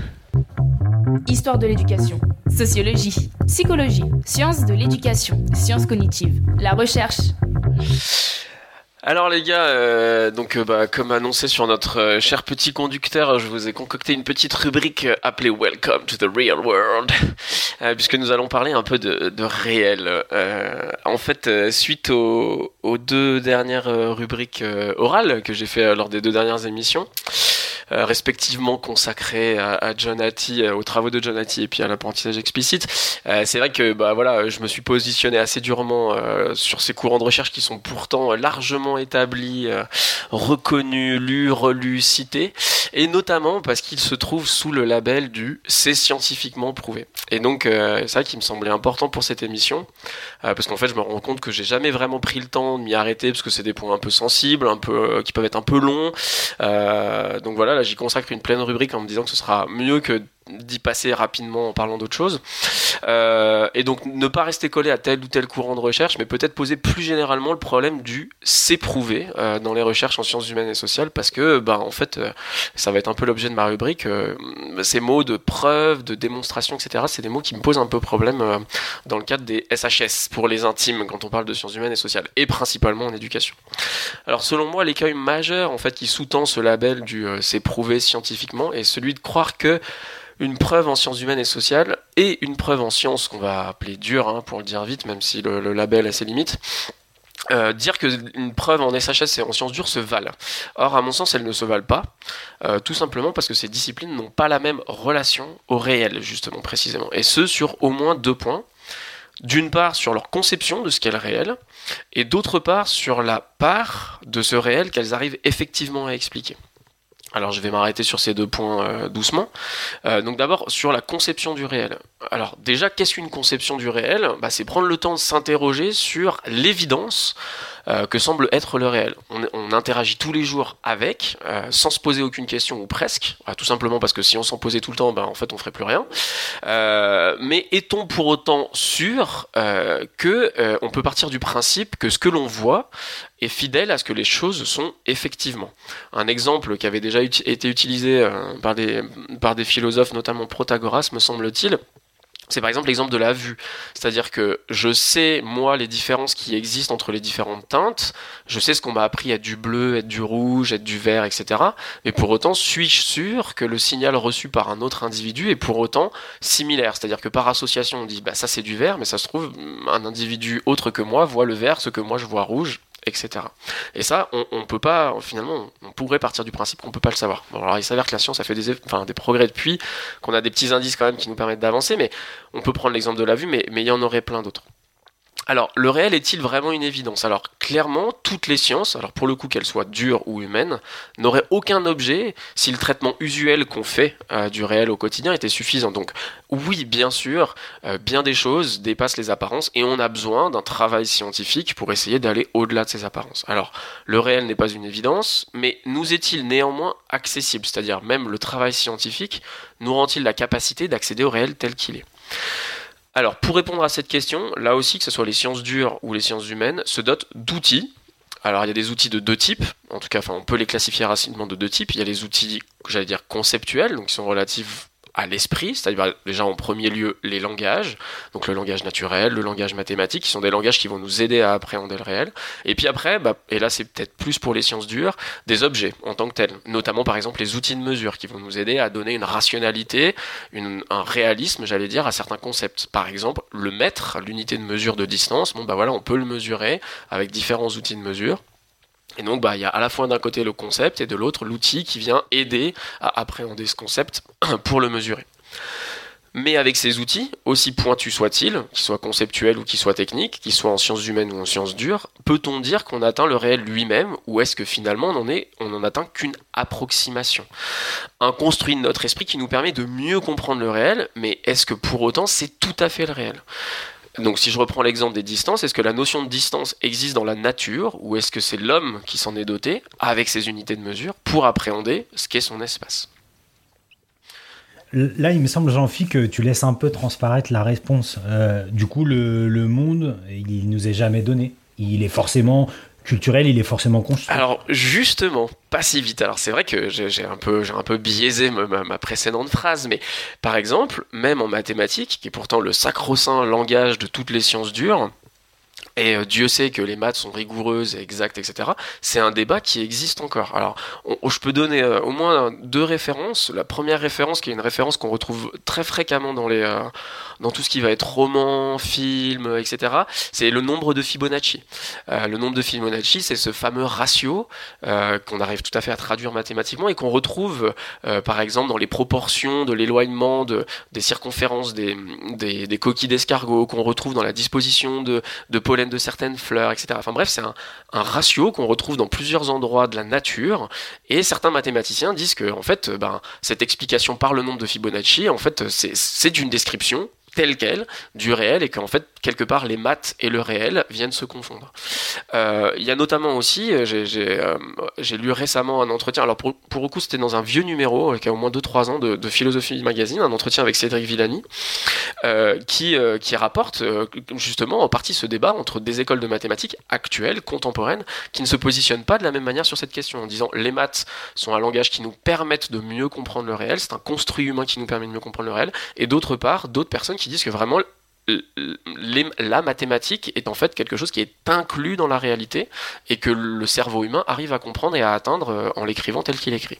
Histoire de l'éducation, sociologie, psychologie, sciences de l'éducation, sciences cognitives, la recherche. Alors les gars, euh, donc euh, bah, comme annoncé sur notre euh, cher petit conducteur, je vous ai concocté une petite rubrique appelée Welcome to the Real World, puisque nous allons parler un peu de, réel. en fait, suite aux, aux, deux dernières rubriques orales que j'ai fait lors des deux dernières émissions, respectivement consacrés à, John Hattie, euh, aux travaux de John Hattie et puis à l'apprentissage explicite. Euh, c'est vrai que bah voilà, je me suis positionné assez durement sur ces courants de recherche qui sont pourtant largement établis, reconnus, lus, relus, cités, et notamment parce qu'ils se trouvent sous le label du c'est scientifiquement prouvé. Et donc c'est ça qui me semblait important pour cette émission, parce qu'en fait je me rends compte que j'ai jamais vraiment pris le temps de m'y arrêter parce que c'est des points un peu sensibles, un peu qui peuvent être un peu longs. donc voilà j'y consacre une pleine rubrique en me disant que ce sera mieux que d'y passer rapidement en parlant d'autre chose. Euh, et donc ne pas rester collé à tel ou tel courant de recherche, mais peut-être poser plus généralement le problème du s'éprouver euh, dans les recherches en sciences humaines et sociales, parce que bah en fait euh, ça va être un peu l'objet de ma rubrique. ces mots de preuve, de démonstration, etc. C'est des mots qui me posent un peu problème dans le cadre des SHS pour les intimes quand on parle de sciences humaines et sociales, et principalement en éducation. Alors selon moi, l'écueil majeur en fait qui sous-tend ce label du s'éprouver scientifiquement est celui de croire que une preuve en sciences humaines et sociales et une preuve en sciences qu'on va appeler dure, hein, pour le dire vite, même si le, label a ses limites. Euh, dire qu'une preuve en SHS et en sciences dures se valent. Or, à mon sens, elles ne se valent pas, euh, tout simplement parce que ces disciplines n'ont pas la même relation au réel, justement, précisément. Et ce, sur au moins deux points. D'une part, sur leur conception de ce qu'est le réel, et d'autre part, sur la part de ce réel qu'elles arrivent effectivement à expliquer. Alors je vais m'arrêter sur ces deux points euh, doucement. Euh, donc d'abord sur la conception du réel. Alors déjà qu'est-ce qu'une conception du réel? Bah, C'est prendre le temps de s'interroger sur l'évidence euh, que semble être le réel. On, interagit tous les jours avec, sans se poser aucune question ou presque, tout simplement parce que si on s'en posait tout le temps, bah, en fait on ferait plus rien. Euh, mais est-on pour autant sûr euh, que euh, on peut partir du principe que ce que l'on voit est fidèle à ce que les choses sont effectivement? Un exemple qui avait déjà été utilisé euh, par, des, par des philosophes, notamment Protagoras, me semble-t-il, c'est par exemple l'exemple de la vue. C'est-à-dire que je sais, moi, les différences qui existent entre les différentes teintes. Je sais ce qu'on m'a appris être du bleu, être du rouge, être du vert, etc. Mais pour autant, suis-je sûr que le signal reçu par un autre individu est pour autant similaire? C'est-à-dire que par association, on dit, bah ça c'est du vert, mais ça se trouve, un individu autre que moi voit le vert, ce que moi je vois rouge, etc. Et ça, on, on peut pas, finalement, on pourrait partir du principe qu'on peut pas le savoir. Bon, alors il s'avère que la science a fait des, enfin, des progrès depuis, qu'on a des petits indices quand même qui nous permettent d'avancer, mais on peut prendre l'exemple de la vue, mais, mais il y en aurait plein d'autres. Alors, le réel est-il vraiment une évidence? Alors, clairement, toutes les sciences, alors pour le coup qu'elles soient dures ou humaines, n'auraient aucun objet si le traitement usuel qu'on fait euh, du réel au quotidien était suffisant. Donc, oui, bien sûr, euh, bien des choses dépassent les apparences et on a besoin d'un travail scientifique pour essayer d'aller au-delà de ces apparences. Alors, le réel n'est pas une évidence, mais nous est-il néanmoins accessible? C'est-à-dire, même le travail scientifique nous rend-il la capacité d'accéder au réel tel qu'il est? Alors, pour répondre à cette question, là aussi, que ce soit les sciences dures ou les sciences humaines, se dotent d'outils. Alors, il y a des outils de deux types. En tout cas, enfin, on peut les classifier racinement de deux types. Il y a les outils, j'allais dire, conceptuels, donc qui sont relatifs à l'esprit, c'est-à-dire déjà en premier lieu les langages, donc le langage naturel, le langage mathématique, qui sont des langages qui vont nous aider à appréhender le réel. Et puis après, bah, et là c'est peut-être plus pour les sciences dures, des objets en tant que tels, notamment par exemple les outils de mesure qui vont nous aider à donner une rationalité, un réalisme, j'allais dire, à certains concepts. Par exemple, le mètre, l'unité de mesure de distance, bon bah voilà, on peut le mesurer avec différents outils de mesure. Et donc, bah, il y a à la fois d'un côté le concept et de l'autre l'outil qui vient aider à appréhender ce concept pour le mesurer. Mais avec ces outils, aussi pointus soient-ils, qu'ils soient conceptuels ou qu'ils soient techniques, qu'ils soient en sciences humaines ou en sciences dures, peut-on dire qu'on atteint le réel lui-même ou est-ce que finalement on on n'en atteint qu'une approximation? Un construit de notre esprit qui nous permet de mieux comprendre le réel, mais est-ce que pour autant c'est tout à fait le réel? Donc si je reprends l'exemple des distances, est-ce que la notion de distance existe dans la nature ou est-ce que c'est l'homme qui s'en est doté avec ses unités de mesure pour appréhender ce qu'est son espace? Là, il me semble, Jean-Phi, que tu laisses un peu transparaître la réponse. Euh, du coup, le, le monde, il nous est jamais donné. Il est forcément culturel, il est forcément construit. Alors justement, pas si vite. Alors c'est vrai que j'ai un peu, j'ai un peu biaisé ma, ma- ma précédente phrase, mais par exemple, même en mathématiques, qui est pourtant le sacro-saint langage de toutes les sciences dures, et euh, Dieu sait que les maths sont rigoureuses et exactes, etc. C'est un débat qui existe encore. Alors, je peux donner euh, au moins deux références. La première référence, qui est une référence qu'on retrouve très fréquemment dans les, euh, dans tout ce qui va être roman, film, etc. C'est le nombre de Fibonacci. Le nombre de Fibonacci, c'est ce fameux ratio qu'on arrive tout à fait à traduire mathématiquement et qu'on retrouve, par exemple, dans les proportions de l'éloignement de, des circonférences des, des, des coquilles d'escargot, qu'on retrouve dans la disposition de, de de certaines fleurs, etc. Enfin bref, c'est un, ratio qu'on retrouve dans plusieurs endroits de la nature et certains mathématiciens disent que en fait, ben, cette explication par le nombre de Fibonacci, en fait, c'est une description telle quelle du réel et qu'en fait quelque part les maths et le réel viennent se confondre. Euh, Il y a notamment aussi, euh, euh, j'ai lu récemment un entretien, alors pour, pour le coup c'était dans un vieux numéro qui a au moins 2-3 ans de, de Philosophie Magazine, un entretien avec Cédric Villani, qui, qui rapporte justement en partie ce débat entre des écoles de mathématiques actuelles, contemporaines, qui ne se positionnent pas de la même manière sur cette question, en disant les maths sont un langage qui nous permettent de mieux comprendre le réel, c'est un construit humain qui nous permet de mieux comprendre le réel, et d'autre part, d'autres personnes qui disent que vraiment l- les- la mathématique est en fait quelque chose qui est inclus dans la réalité et que le cerveau humain arrive à comprendre et à atteindre euh, en l'écrivant tel qu'il écrit.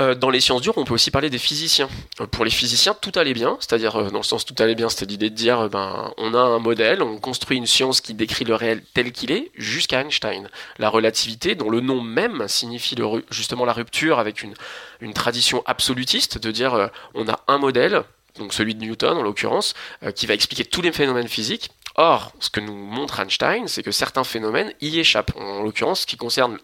Euh, dans les sciences dures, on peut aussi parler des physiciens. Euh, Pour les physiciens, tout allait bien, c'est-à-dire euh, dans le sens tout allait bien, c'était l'idée de dire, euh, ben, on a un modèle, on construit une science qui décrit le réel tel qu'il est, jusqu'à Einstein. La relativité, dont le nom même signifie justement la rupture avec une, une tradition absolutiste, de dire, euh, on a un modèle, donc celui de Newton en l'occurrence, euh, qui va expliquer tous les phénomènes physiques. Or, ce que nous montre Einstein, c'est que certains phénomènes y échappent. En l'occurrence, ce qui concerne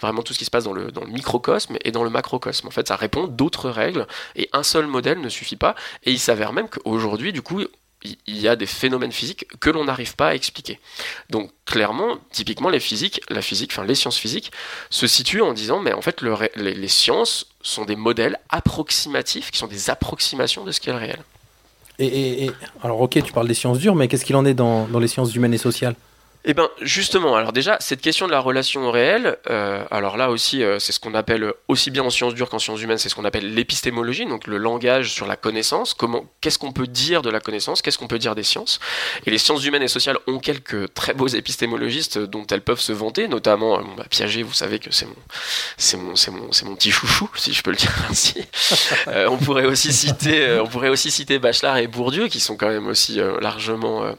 vraiment tout ce qui se passe dans le, dans le microcosme et dans le macrocosme. En fait, ça répond d'autres règles et un seul modèle ne suffit pas. Et il s'avère même qu'aujourd'hui, du coup, il y a des phénomènes physiques que l'on n'arrive pas à expliquer. Donc clairement, typiquement les physiques, la physique, enfin les sciences physiques, se situent en disant mais en fait les, sciences sont des modèles approximatifs qui sont des approximations de ce qu'est le réel. Et, alors ok, tu parles des sciences dures, mais qu'est-ce qu'il en est dans les sciences humaines et sociales? Eh bien, justement, alors déjà, cette question de la relation au réel, euh, alors là aussi, euh, c'est ce qu'on appelle, aussi bien en sciences dures qu'en sciences humaines, c'est ce qu'on appelle l'épistémologie, donc le langage sur la connaissance, comment, qu'est-ce qu'on peut dire de la connaissance, qu'est-ce qu'on peut dire des sciences? Et les sciences humaines et sociales ont quelques très beaux épistémologistes dont elles peuvent se vanter, notamment euh, bah, Piaget, vous savez que c'est mon, c'est mon, c'est mon, c'est mon petit chouchou, si je peux le dire ainsi. on pourrait aussi citer, on pourrait aussi citer Bachelard et Bourdieu, qui sont quand même aussi largement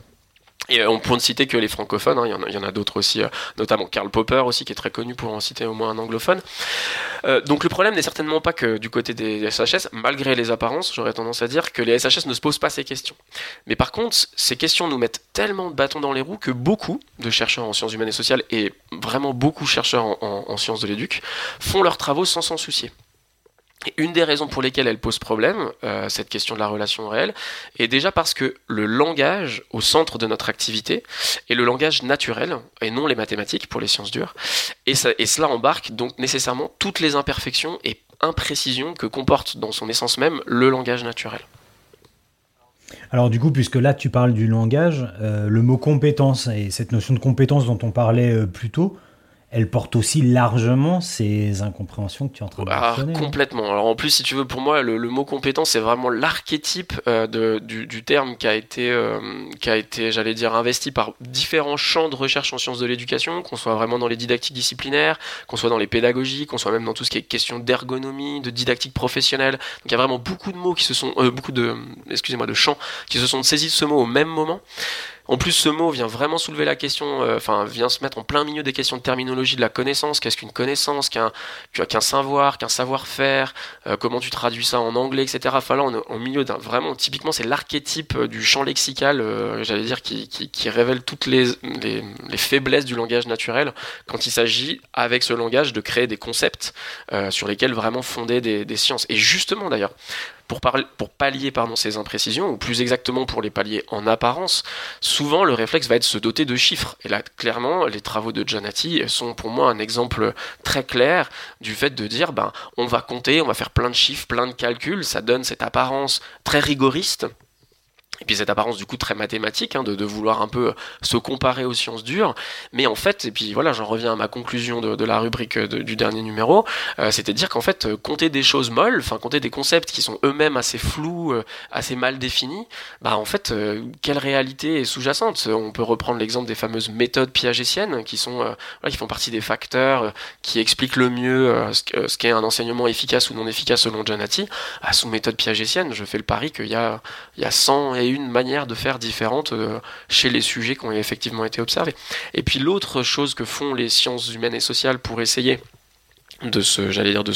et euh, on peut ne citer que les francophones, hein. il y en a, d'autres aussi, euh, notamment Karl Popper aussi, qui est très connu pour en citer au moins un anglophone. Euh, donc le problème n'est certainement pas que du côté des SHS, malgré les apparences, j'aurais tendance à dire que les SHS ne se posent pas ces questions. Mais par contre, ces questions nous mettent tellement de bâtons dans les roues que beaucoup de chercheurs en sciences humaines et sociales, et vraiment beaucoup de chercheurs en sciences de l'éduc, font leurs travaux sans s'en soucier. Une des raisons pour lesquelles elle pose problème, euh, cette question de la relation réelle, est déjà parce que le langage au centre de notre activité est le langage naturel et non les mathématiques pour les sciences dures. Et, et cela embarque donc nécessairement toutes les imperfections et imprécisions que comporte dans son essence même le langage naturel. Alors du coup, puisque là tu parles du langage, euh, le mot compétence et cette notion de compétence dont on parlait euh, plus tôt, elle porte aussi largement ces incompréhensions que tu es en train de ah, Complètement. Alors en plus, si tu veux, pour moi, le, mot compétence, c'est vraiment l'archétype euh, du, terme qui a été, euh, qui a été, j'allais dire, investi par différents champs de recherche en sciences de l'éducation, qu'on soit vraiment dans les didactiques disciplinaires, qu'on soit dans les pédagogies, qu'on soit même dans tout ce qui est question d'ergonomie, de didactique professionnelle. Donc il y a vraiment beaucoup de mots qui se sont, euh, beaucoup de, excusez-moi, de champs qui se sont saisis de ce mot au même moment. En plus, ce mot vient vraiment soulever la question, euh, enfin, vient se mettre en plein milieu des questions de terminologie de la connaissance. Qu'est-ce qu'une connaissance, qu'un savoir, qu'un savoir-faire, euh, comment tu traduis ça en anglais, etc. Enfin là, on est au milieu d'un vraiment, typiquement, c'est l'archétype euh, du champ lexical, j'allais dire, qui, qui, révèle toutes les, les, faiblesses du langage naturel quand il s'agit, avec ce langage, de créer des concepts sur lesquels vraiment fonder des, des sciences. Et justement, d'ailleurs, pour, pallier pardon, ces imprécisions, ou plus exactement pour les pallier en apparence, souvent le réflexe va être se doter de chiffres. Et là, clairement, les travaux de Janati sont pour moi un exemple très clair du fait de dire, ben, on va compter, on va faire plein de chiffres, plein de calculs, ça donne cette apparence très rigoriste et puis cette apparence du coup très mathématique, hein, de, vouloir un peu se comparer aux sciences dures. Mais en fait, et puis voilà, j'en reviens à ma conclusion de, la rubrique du dernier numéro, euh, c'était de dire qu'en fait, euh, compter des choses molles, enfin compter des concepts qui sont eux-mêmes assez flous, euh, assez mal définis, bah en fait, quelle réalité est sous-jacente? On peut reprendre l'exemple des fameuses méthodes piagétiennes, qui sont, voilà, qui font partie des facteurs qui expliquent le mieux ce qu'est un enseignement efficace ou non efficace selon Janati. À sous méthode piagétienne, je fais le pari qu'il y a, il y a 100 et une manière de faire différente euh, chez les sujets qui ont effectivement été observés. Et puis l'autre chose que font les sciences humaines et sociales pour essayer de se, j'allais dire, de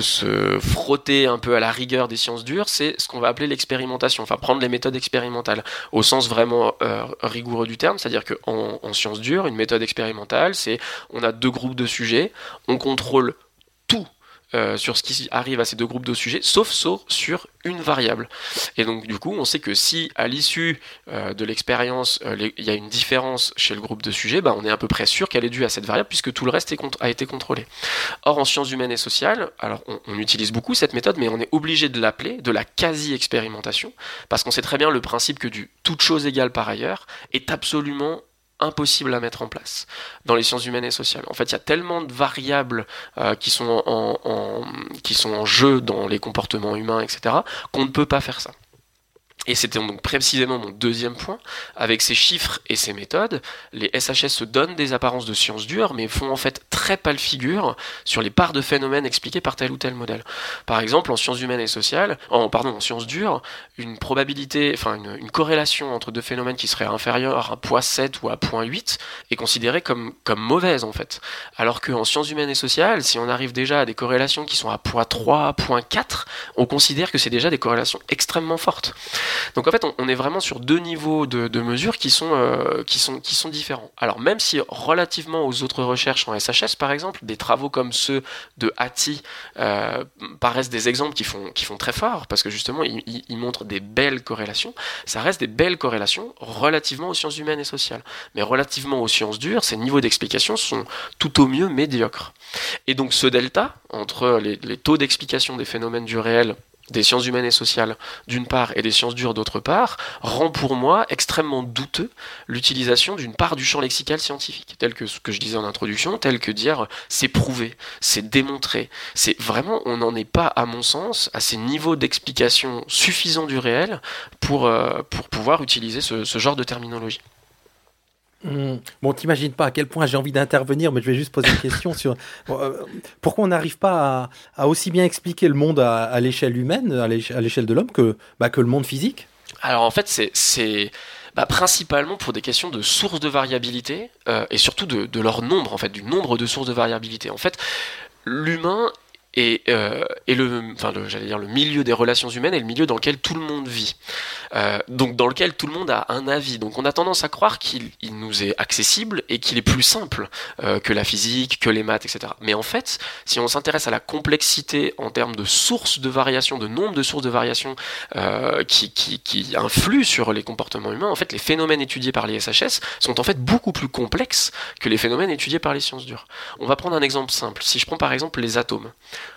se, frotter un peu à la rigueur des sciences dures, c'est ce qu'on va appeler l'expérimentation, enfin prendre les méthodes expérimentales au sens vraiment euh, rigoureux du terme, c'est-à-dire qu'en en sciences dures, une méthode expérimentale, c'est on a deux groupes de sujets, on contrôle euh, sur ce qui arrive à ces deux groupes de sujets, sauf, sur une variable. Et donc du coup, on sait que si à l'issue euh, de l'expérience, euh, il y a une différence chez le groupe de sujets, bah, on est à peu près sûr qu'elle est due à cette variable puisque tout le reste a été contrôlé. Or, en sciences humaines et sociales, alors on, utilise beaucoup cette méthode, mais on est obligé de l'appeler de la quasi-expérimentation parce qu'on sait très bien le principe que du toute chose égale par ailleurs est absolument impossible à mettre en place dans les sciences humaines et sociales. En fait, il y a tellement de variables euh, qui, sont en, qui sont en jeu dans les comportements humains, etc., qu'on ne peut pas faire ça. Et c'était donc précisément mon deuxième point. Avec ces chiffres et ces méthodes, les SHS se donnent des apparences de sciences dures, mais font en fait très pâle figure sur les parts de phénomènes expliqués par tel ou tel modèle. Par exemple, en sciences humaines et sociales, en, pardon, en sciences dures, une probabilité, enfin une, corrélation entre deux phénomènes qui seraient inférieurs à 0.7 ou à 0.8 est considérée comme, comme mauvaise en fait. Alors qu'en sciences humaines et sociales, si on arrive déjà à des corrélations qui sont à 0.3, 0.4, on considère que c'est déjà des corrélations extrêmement fortes. Donc en fait, on, est vraiment sur deux niveaux de, mesures qui sont, qui, sont, différents. Alors même si relativement aux autres recherches en SHS, par exemple, des travaux comme ceux de Hattie paraissent des exemples qui font, très fort, parce que justement, ils montrent des belles corrélations, ça reste des belles corrélations relativement aux sciences humaines et sociales. Mais relativement aux sciences dures, ces niveaux d'explication sont tout au mieux médiocres. Et donc ce delta entre les, taux d'explication des phénomènes du réel des sciences humaines et sociales d'une part et des sciences dures d'autre part, rend pour moi extrêmement douteux l'utilisation d'une part du champ lexical scientifique, tel que ce que je disais en introduction, tel que dire c'est prouvé, c'est démontré. C'est vraiment, on n'en est pas, à mon sens, à ces niveaux d'explication suffisants du réel pour, euh, pour pouvoir utiliser ce genre de terminologie. Mmh. Bon, t'imagines pas à quel point j'ai envie d'intervenir, mais je vais juste poser une question sur euh, pourquoi on n'arrive pas à, aussi bien expliquer le monde à, l'échelle humaine, à l'échelle de l'homme, que, bah, le monde physique? Alors en fait, c'est bah, principalement pour des questions de sources de variabilité euh, et surtout de, de, leur nombre, en fait, du nombre de sources de variabilité. En fait, l'humain et, euh, et le, enfin, j'allais dire le milieu des relations humaines est le milieu dans lequel tout le monde vit. Euh, donc dans lequel tout le monde a un avis. Donc on a tendance à croire qu'il nous est accessible et qu'il est plus simple euh, que la physique, que les maths, etc. Mais en fait, si on s'intéresse à la complexité en termes de sources de variation, de nombre de sources de variation euh, qui, qui, qui influent sur les comportements humains, en fait les phénomènes étudiés par les SHS sont en fait beaucoup plus complexes que les phénomènes étudiés par les sciences dures. On va prendre un exemple simple. Si je prends par exemple les atomes.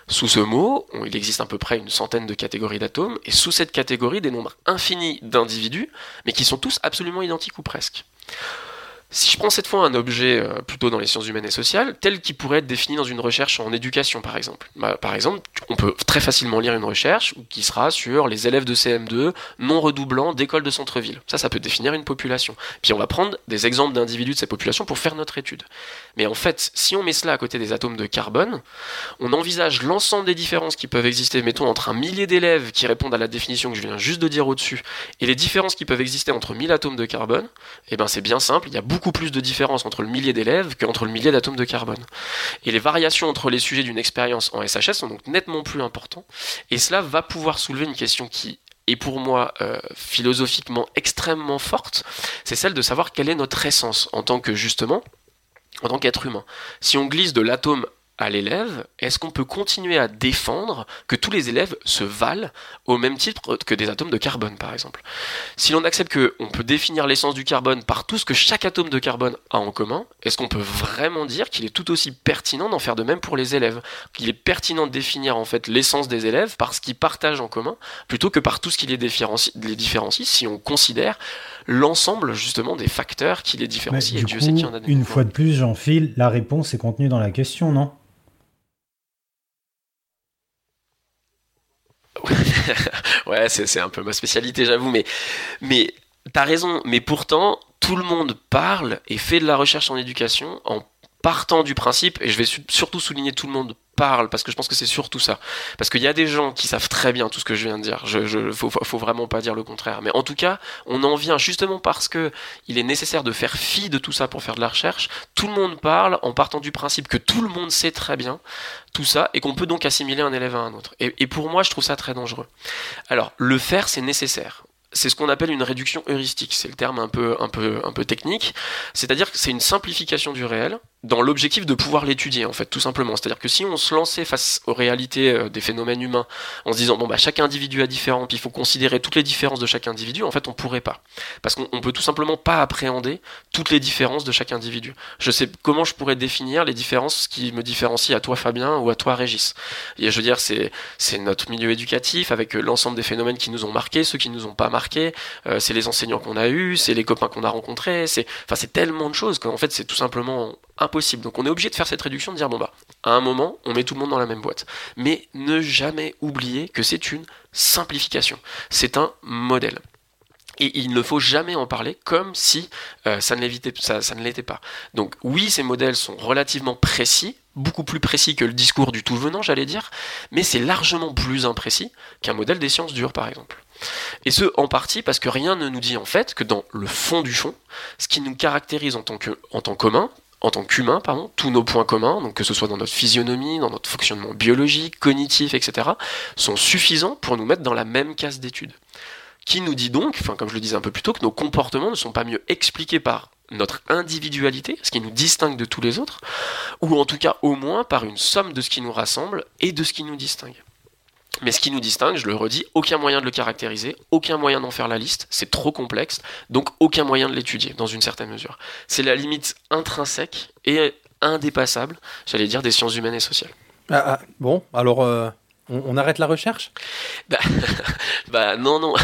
Sous ce mot, il existe à peu près une centaine de catégories d'atomes, et sous cette catégorie, des nombres infinis d'individus, mais qui sont tous absolument identiques ou presque. Si je prends cette fois un objet euh, plutôt dans les sciences humaines et sociales, tel qu'il pourrait être défini dans une recherche en éducation par exemple. Bah, par exemple, on peut très facilement lire une recherche qui sera sur les élèves de CM2 non redoublants d'écoles de centre-ville. Ça, ça peut définir une population. Puis on va prendre des exemples d'individus de ces populations pour faire notre étude. Mais en fait, si on met cela à côté des atomes de carbone, on envisage l'ensemble des différences qui peuvent exister, mettons, entre un millier d'élèves qui répondent à la définition que je viens juste de dire au-dessus, et les différences qui peuvent exister entre 1000 atomes de carbone, et eh ben c'est bien simple, il y a beaucoup plus de différences entre le millier d'élèves qu'entre le millier d'atomes de carbone. Et les variations entre les sujets d'une expérience en SHS sont donc nettement plus importantes. Et cela va pouvoir soulever une question qui est pour moi euh, philosophiquement extrêmement forte, c'est celle de savoir quelle est notre essence en tant que justement en tant qu'être humain. Si on glisse de l'atome à l'élève, est-ce qu'on peut continuer à défendre que tous les élèves se valent au même titre que des atomes de carbone, par exemple? Si l'on accepte qu'on peut définir l'essence du carbone par tout ce que chaque atome de carbone a en commun, est-ce qu'on peut vraiment dire qu'il est tout aussi pertinent d'en faire de même pour les élèves? Qu'il est pertinent de définir en fait l'essence des élèves par ce qu'ils partagent en commun, plutôt que par tout ce qui les différencie, les différencie si on considère l'ensemble justement des facteurs qui les différencient? et Dieu sait qu'il y en a Une fois de plus, Jean-Phil, la réponse est contenue dans la question, non? Ouais, c'est un peu ma spécialité, j'avoue, mais, t'as raison. Mais pourtant, tout le monde parle et fait de la recherche en éducation en partant du principe, et je vais surtout souligner tout le monde parle, parce que je pense que c'est surtout ça. Parce qu'il y a des gens qui savent très bien tout ce que je viens de dire. Je, je faut, vraiment pas dire le contraire. Mais en tout cas, on en vient justement parce que il est nécessaire de faire fi de tout ça pour faire de la recherche. Tout le monde parle en partant du principe que tout le monde sait très bien tout ça et qu'on peut donc assimiler un élève à un autre. Et, et pour moi, je trouve ça très dangereux. Alors, le faire, c'est nécessaire c'est ce qu'on appelle une réduction heuristique. C'est le terme un peu, un peu, un peu technique. C'est-à-dire que c'est une simplification du réel dans l'objectif de pouvoir l'étudier, en fait, tout simplement. C'est-à-dire que si on se lançait face aux réalités euh, des phénomènes humains en se disant, bon, bah, chaque individu est différent, puis il faut considérer toutes les différences de chaque individu, en fait, on pourrait pas. Parce qu'on peut tout simplement pas appréhender toutes les différences de chaque individu. Je sais comment je pourrais définir les différences qui me différencient à toi, Fabien, ou à toi, Régis. Et je veux dire, c'est, c'est notre milieu éducatif avec euh, l'ensemble des phénomènes qui nous ont marqués, ceux qui nous ont pas marqués, euh, c'est les enseignants qu'on a eus, c'est les copains qu'on a rencontrés, c'est, enfin, c'est tellement de choses qu'en fait, c'est tout simplement impossible. Donc on est obligé de faire cette réduction, de dire bon bah, à un moment, on met tout le monde dans la même boîte. Mais ne jamais oublier que c'est une simplification. C'est un modèle. Et il ne faut jamais en parler comme si euh, ça ne l'était pas. Donc oui, ces modèles sont relativement précis, beaucoup plus précis que le discours du tout venant, j'allais dire, mais c'est largement plus imprécis qu'un modèle des sciences dures, par exemple. Et ce, en partie, parce que rien ne nous dit en fait que dans le fond du fond, ce qui nous caractérise en tant, que, en tant en tant qu'humain, pardon, tous nos points communs, donc que ce soit dans notre physionomie, dans notre fonctionnement biologique, cognitif, etc., sont suffisants pour nous mettre dans la même case d'études. qui nous dit donc, enfin comme je le disais un peu plus tôt, que nos comportements ne sont pas mieux expliqués par notre individualité, ce qui nous distingue de tous les autres, ou en tout cas au moins par une somme de ce qui nous rassemble et de ce qui nous distingue. Mais ce qui nous distingue, je le redis, aucun moyen de le caractériser, aucun moyen d'en faire la liste, c'est trop complexe, donc aucun moyen de l'étudier dans une certaine mesure. C'est la limite intrinsèque et indépassable, j'allais dire, des sciences humaines et sociales. Ah, ah, bon, alors euh, on, on arrête la recherche? Bah, bah non, non.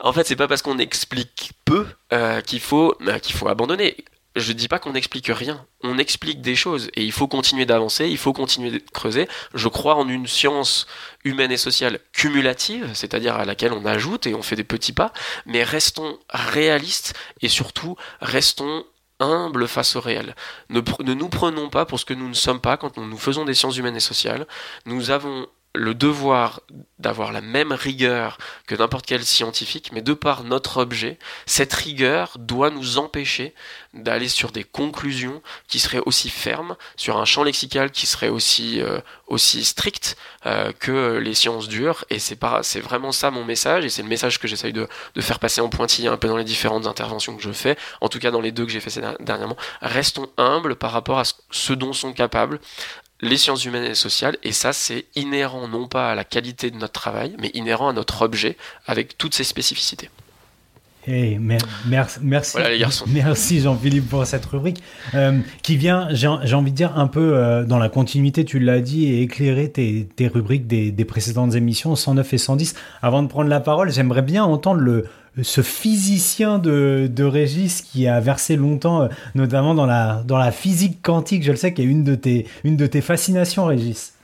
En fait, c'est pas parce qu'on explique peu euh, qu'il faut, bah, qu'il faut abandonner. Je dis pas qu'on n'explique rien. On explique des choses et il faut continuer d'avancer, il faut continuer de creuser. Je crois en une science humaine et sociale cumulative, c'est-à-dire à laquelle on ajoute et on fait des petits pas, mais restons réalistes et surtout restons humbles face au réel. Ne, ne nous prenons pas pour ce que nous ne sommes pas quand nous faisons des sciences humaines et sociales. Nous avons le devoir d'avoir la même rigueur que n'importe quel scientifique, mais de par notre objet, cette rigueur doit nous empêcher d'aller sur des conclusions qui seraient aussi fermes, sur un champ lexical qui serait aussi, euh, aussi strict euh, que les sciences dures. Et c'est pas, c'est vraiment ça mon message, et c'est le message que j'essaye de, faire passer en pointillé un peu dans les différentes interventions que je fais, en tout cas dans les deux que j'ai fait dernièrement. Restons humbles par rapport à ce dont sont capables les sciences humaines et sociales, et ça c'est inhérent non pas à la qualité de notre travail, mais inhérent à notre objet, avec toutes ses spécificités. Hey, mer- merci, merci, Voilà, les garçons. merci Jean-Philippe pour cette rubrique euh, qui vient, j'ai j'ai envie de dire, un peu euh, dans la continuité, tu l'as dit, et éclairer tes, tes rubriques des, des précédentes émissions 109 et 110. Avant de prendre la parole, j'aimerais bien entendre le, ce physicien de, de Régis qui a versé longtemps, euh, notamment dans la, dans la physique quantique. Je le sais, qui est une de tes, une de tes fascinations, Régis.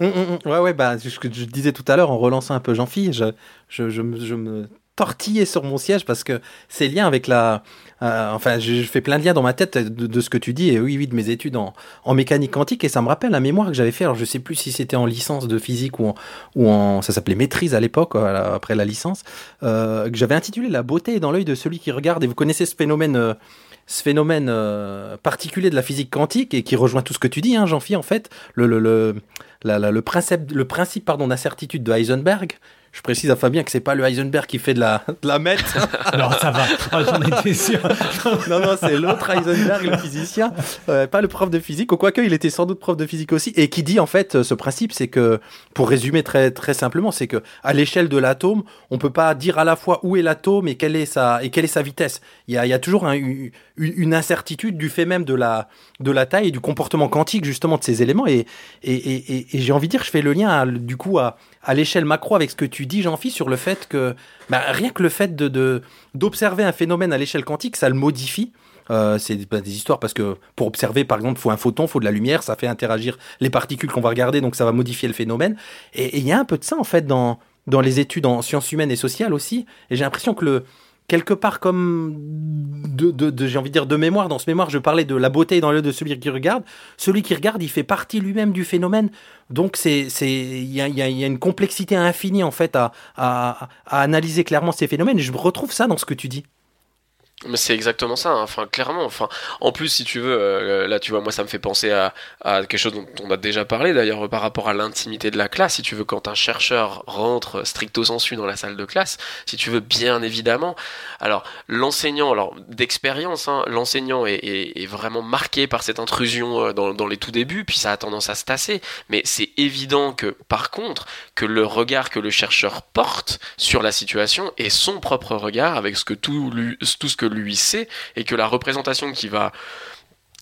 Hum, hum. Ouais, ouais, bah, ce que je disais tout à l'heure en relançant un peu Jean-Philippe, je, je, je, je me tortillais sur mon siège parce que c'est lié avec la. euh, enfin, je, fais plein de liens dans ma tête de, ce que tu dis, et oui, oui, de mes études en, en mécanique quantique, et ça me rappelle un mémoire que j'avais fait. Alors, je sais plus si c'était en licence de physique ou en. Ou en ça s'appelait maîtrise à l'époque, voilà, après la licence, euh, que j'avais intitulé La beauté dans l'œil de celui qui regarde, et vous connaissez ce phénomène. euh, ce phénomène euh, particulier de la physique quantique et qui rejoint tout ce que tu dis, hein, Jean-Philippe, en fait, le, le, le, la- la- le principe, le principe pardon, d'incertitude de Heisenberg. Je précise à Fabien que c'est pas le Heisenberg qui fait de la, de la meth. Alors ça va, Ah, j'en étais sûr. non, non, c'est l'autre Heisenberg, le physicien, euh, pas le prof de physique, ou quoique il était sans doute prof de physique aussi, et qui dit en fait euh, ce principe, c'est que, pour résumer très, très simplement, c'est que à l'échelle de l'atome, on peut pas dire à la fois où est l'atome et quelle est sa, et quelle est sa vitesse. Il y a, il y a toujours un- une, une incertitude du fait même de la, de la taille et du comportement quantique justement de ces éléments, et, et, et, et- et j'ai envie de dire, je fais le lien à- du coup à, à l'échelle macro avec ce que tu dis, Jean-Phi, sur le fait que bah, rien que le fait d'observer un phénomène à l'échelle quantique, ça le modifie. Euh, c'est bah, des histoires parce que pour observer, par exemple, faut un photon, faut de la lumière, ça fait interagir les particules qu'on va regarder, donc ça va modifier le phénomène. Et et il y a un peu de ça en fait dans dans les études en sciences humaines et sociales aussi. Et j'ai l'impression que le quelque part comme de, j'ai envie de dire de mémoire dans ce mémoire je parlais de la beauté dans l'œil de celui qui regarde. Celui qui regarde il fait partie lui-même du phénomène. Donc c'est c'est il y a, une complexité infinie en fait à analyser clairement ces phénomènes. Et je retrouve ça dans ce que tu dis Mais c'est exactement ça, hein. enfin clairement. Enfin, en plus, si tu veux, euh, là, tu vois, moi, ça me fait penser à, quelque chose dont on a déjà parlé d'ailleurs par rapport à l'intimité de la classe. Si tu veux, quand un chercheur rentre stricto sensu dans la salle de classe, si tu veux, bien évidemment. Alors, l'enseignant, alors d'expérience, hein, l'enseignant est, est- est vraiment marqué par cette intrusion euh, dans, dans les tout débuts, puis ça a tendance à se tasser. Mais c'est évident que, par contre, que le regard que le chercheur porte sur la situation est son propre regard avec ce que tout, lui, tout ce que lui sait et que la représentation qui va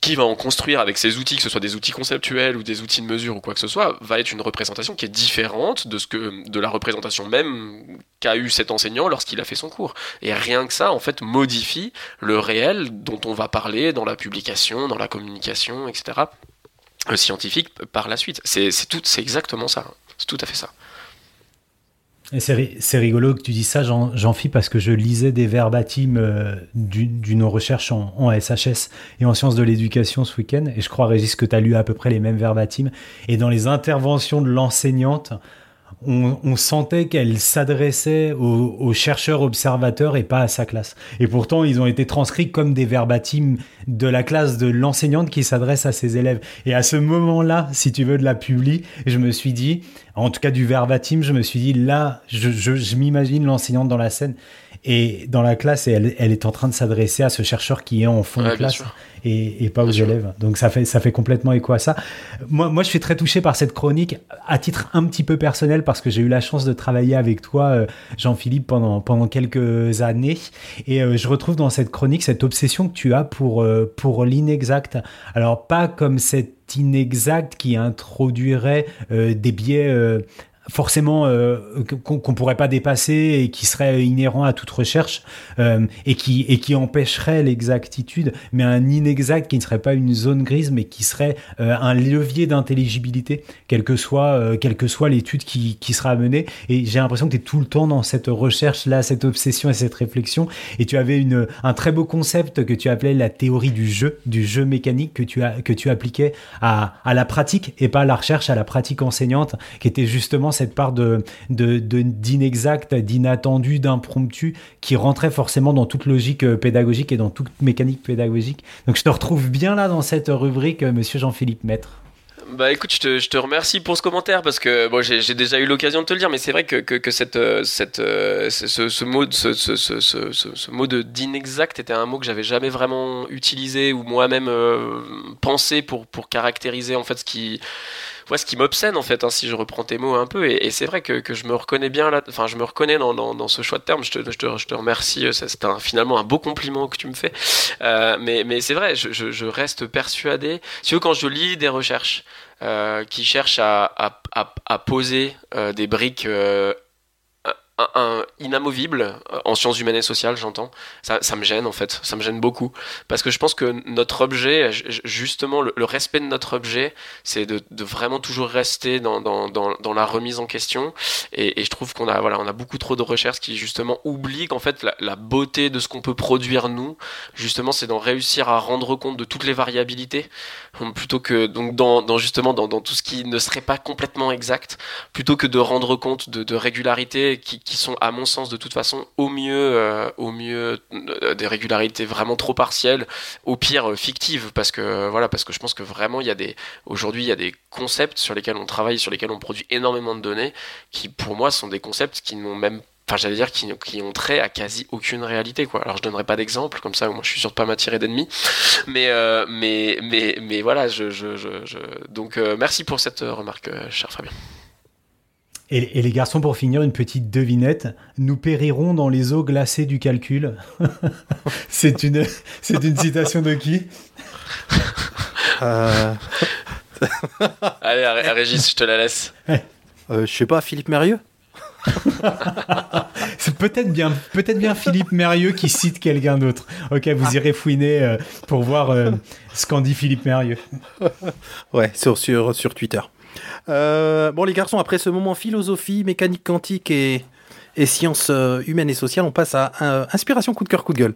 qui va en construire avec ses outils, que ce soit des outils conceptuels ou des outils de mesure ou quoi que ce soit, va être une représentation qui est différente de ce que de la représentation même qu'a eu cet enseignant lorsqu'il a fait son cours. Et rien que ça, en fait, modifie le réel dont on va parler dans la publication, dans la communication, etc. euh, scientifique par la suite. C'est tout, c'est exactement ça. C'est tout à fait ça. C'est ri- c'est rigolo que tu dis ça, Jean- Jean-Phi, parce que je lisais des verbatims euh, du- d'une recherche en, SHS et en sciences de l'éducation ce week-end, et je crois, Régis, que tu as lu à peu près les mêmes verbatims. Et dans les interventions de l'enseignante, on, sentait qu'elle s'adressait aux, chercheurs observateurs et pas à sa classe. Et pourtant, ils ont été transcrits comme des verbatims de la classe de l'enseignante qui s'adresse à ses élèves. Et à ce moment-là, si tu veux, de la publi, je me suis dit, en tout cas du verbatim, je me suis dit là, je m'imagine l'enseignante dans la scène et dans la classe elle, elle est en train de s'adresser à ce chercheur qui est en fond Ouais, de classe et, et pas aux Bien sûr. élèves. Donc ça fait ça fait complètement écho à ça. Moi moi je suis très touché par cette chronique à titre un petit peu personnel parce que j'ai eu la chance de travailler avec toi euh, Jean-Philippe pendant pendant quelques années et euh, je retrouve dans cette chronique cette obsession que tu as pour euh, pour l'inexact. Alors pas comme cet inexact qui introduirait euh, des biais euh, forcément euh, qu'on qu'on pourrait pas dépasser et qui serait inhérent à toute recherche euh, et qui et qui empêcherait l'exactitude mais un inexact qui ne serait pas une zone grise mais qui serait euh, un levier d'intelligibilité quelle que soit euh, quelle que soit l'étude qui, qui sera menée. Et j'ai l'impression que tu es tout le temps dans cette recherche là cette obsession et cette réflexion. Et tu avais une un très beau concept que tu appelais la théorie du jeu du jeu mécanique que tu as que tu appliquais à, à la pratique et pas à la recherche à la pratique enseignante qui était justement part de d'inexact d'inattendu d'impromptu qui rentrait forcément dans toute logique euh, pédagogique et dans toute mécanique pédagogique. Donc je te retrouve bien là dans cette rubrique euh, monsieur Jean-Philippe Maître. Bah écoute, je te, remercie pour ce commentaire parce que bon, j'ai déjà eu l'occasion de te le dire, mais c'est vrai que, que, cette, euh, cette, ce, mot, ce, ce, mot de d'inexact était un mot que j'avais jamais vraiment utilisé ou moi-même pensé pour, pour caractériser en fait ce qui, ouais, ce qui m'obsède en fait, hein, si je reprends tes mots un peu. Et, c'est vrai que, que je me reconnais bien là, enfin je me reconnais dans, dans, ce choix de terme. Je te, je te, je te remercie, euh, c'est un- finalement un beau compliment que tu me fais. Euh, mais, mais c'est vrai, je, je, reste persuadé. Si quand je lis des recherches euh, qui cherchent à, à, à, poser des briques inamovibles euh, en sciences humaines et sociales, j'entends, ça, ça me gêne en fait, ça me gêne beaucoup. Parce que je pense que notre objet, ju- ju- justement, le, respect de notre objet, c'est de, vraiment toujours rester dans, dans, dans, la remise en question. Et, je trouve qu'on a, voilà, on a beaucoup trop de recherches qui justement oublient qu'en fait la, beauté de ce qu'on peut produire nous, justement, c'est d'en réussir à rendre compte de toutes les variabilités, plutôt que donc dans, justement dans, dans tout ce qui ne serait pas complètement exact, plutôt que de rendre compte de, de régularités qui, qui sont à mon sens de toute façon au mieux, euh, au mieux euh, des régularités vraiment trop partielles, au pire euh, fictives, parce que voilà, parce que je pense que vraiment il y a des aujourd'hui il y a des concepts sur lesquels on travaille, sur lesquels on produit énormément de données, qui pour moi sont des concepts qui n'ont même Enfin, j'allais dire qui, qui ont trait à quasi aucune réalité, quoi. Alors, je donnerai pas d'exemple, comme ça, moi, je suis sûr de pas m'attirer d'ennemis. Mais, mais, mais, mais voilà, je, je, je, donc, merci pour cette remarque, cher Fabien. Et, et les garçons, pour finir, une petite devinette. Nous périrons dans les eaux glacées du calcul. c'est une, c'est une citation de qui? Euh, Allez, à, Régis, je te la laisse. euh, je sais pas, Philippe Mérieux? C'est peut-être bien, peut-être bien Philippe Mérieux qui cite quelqu'un d'autre. Ok, vous irez fouiner euh, pour voir euh, ce qu'en dit Philippe Mérieux. Ouais, sur, sur, sur Twitter. Euh, bon, les garçons, après ce moment philosophie, mécanique quantique et, et sciences euh, humaines et sociales, on passe à euh, inspiration, coup de cœur, coup de gueule.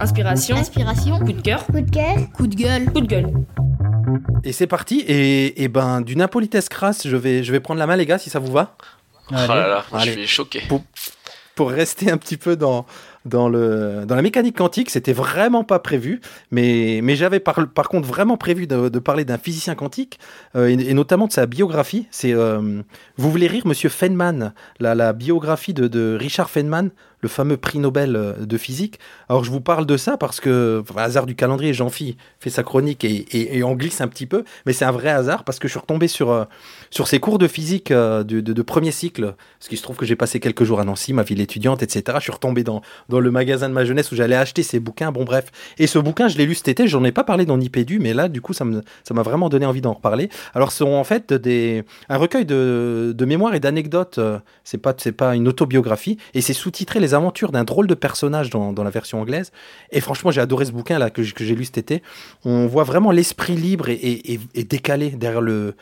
Inspiration, Inspiration. coup de cœur, Coup de cœur. coup de gueule, coup de gueule. Et c'est parti. Et, et ben, d'une impolitesse crasse, je vais, je vais prendre la main, les gars, si ça vous va. Oh là là, je Allez. suis choqué. pour rester un petit peu dans, dans, le, dans la mécanique quantique, c'était vraiment pas prévu, mais, mais j'avais par, par contre vraiment prévu de, parler d'un physicien quantique, euh, et, et notamment de sa biographie. C'est, euh, vous voulez rire, Monsieur Feynman, la, la biographie de, de Richard Feynman, le fameux prix Nobel euh, de physique. Alors je vous parle de ça parce que, enfin, hasard du calendrier, Jean-Phi fait sa chronique et, et, en glisse un petit peu, mais c'est un vrai hasard parce que je suis retombé sur, euh, sur ses cours de physique euh, de, de, premier cycle, parce qu'il se trouve que j'ai passé quelques jours à Nancy, ma ville étudiante, etc. Je suis retombé dans, dans le magasin de ma jeunesse où j'allais acheter ces bouquins, bon bref. Et ce bouquin, je l'ai lu cet été, j'en ai pas parlé dans Nipédu, mais là, du coup, ça ça m'a vraiment donné envie d'en reparler. Alors, ce sont en fait des, un recueil de, de mémoires et d'anecdotes, c'est pas, c'est pas une autobiographie, et c'est sous-titré Les aventures d'un drôle de personnage dans, la version anglaise. Et franchement, j'ai adoré ce bouquin là que, j'ai lu cet été. On voit vraiment l'esprit libre et, décalé derrière le,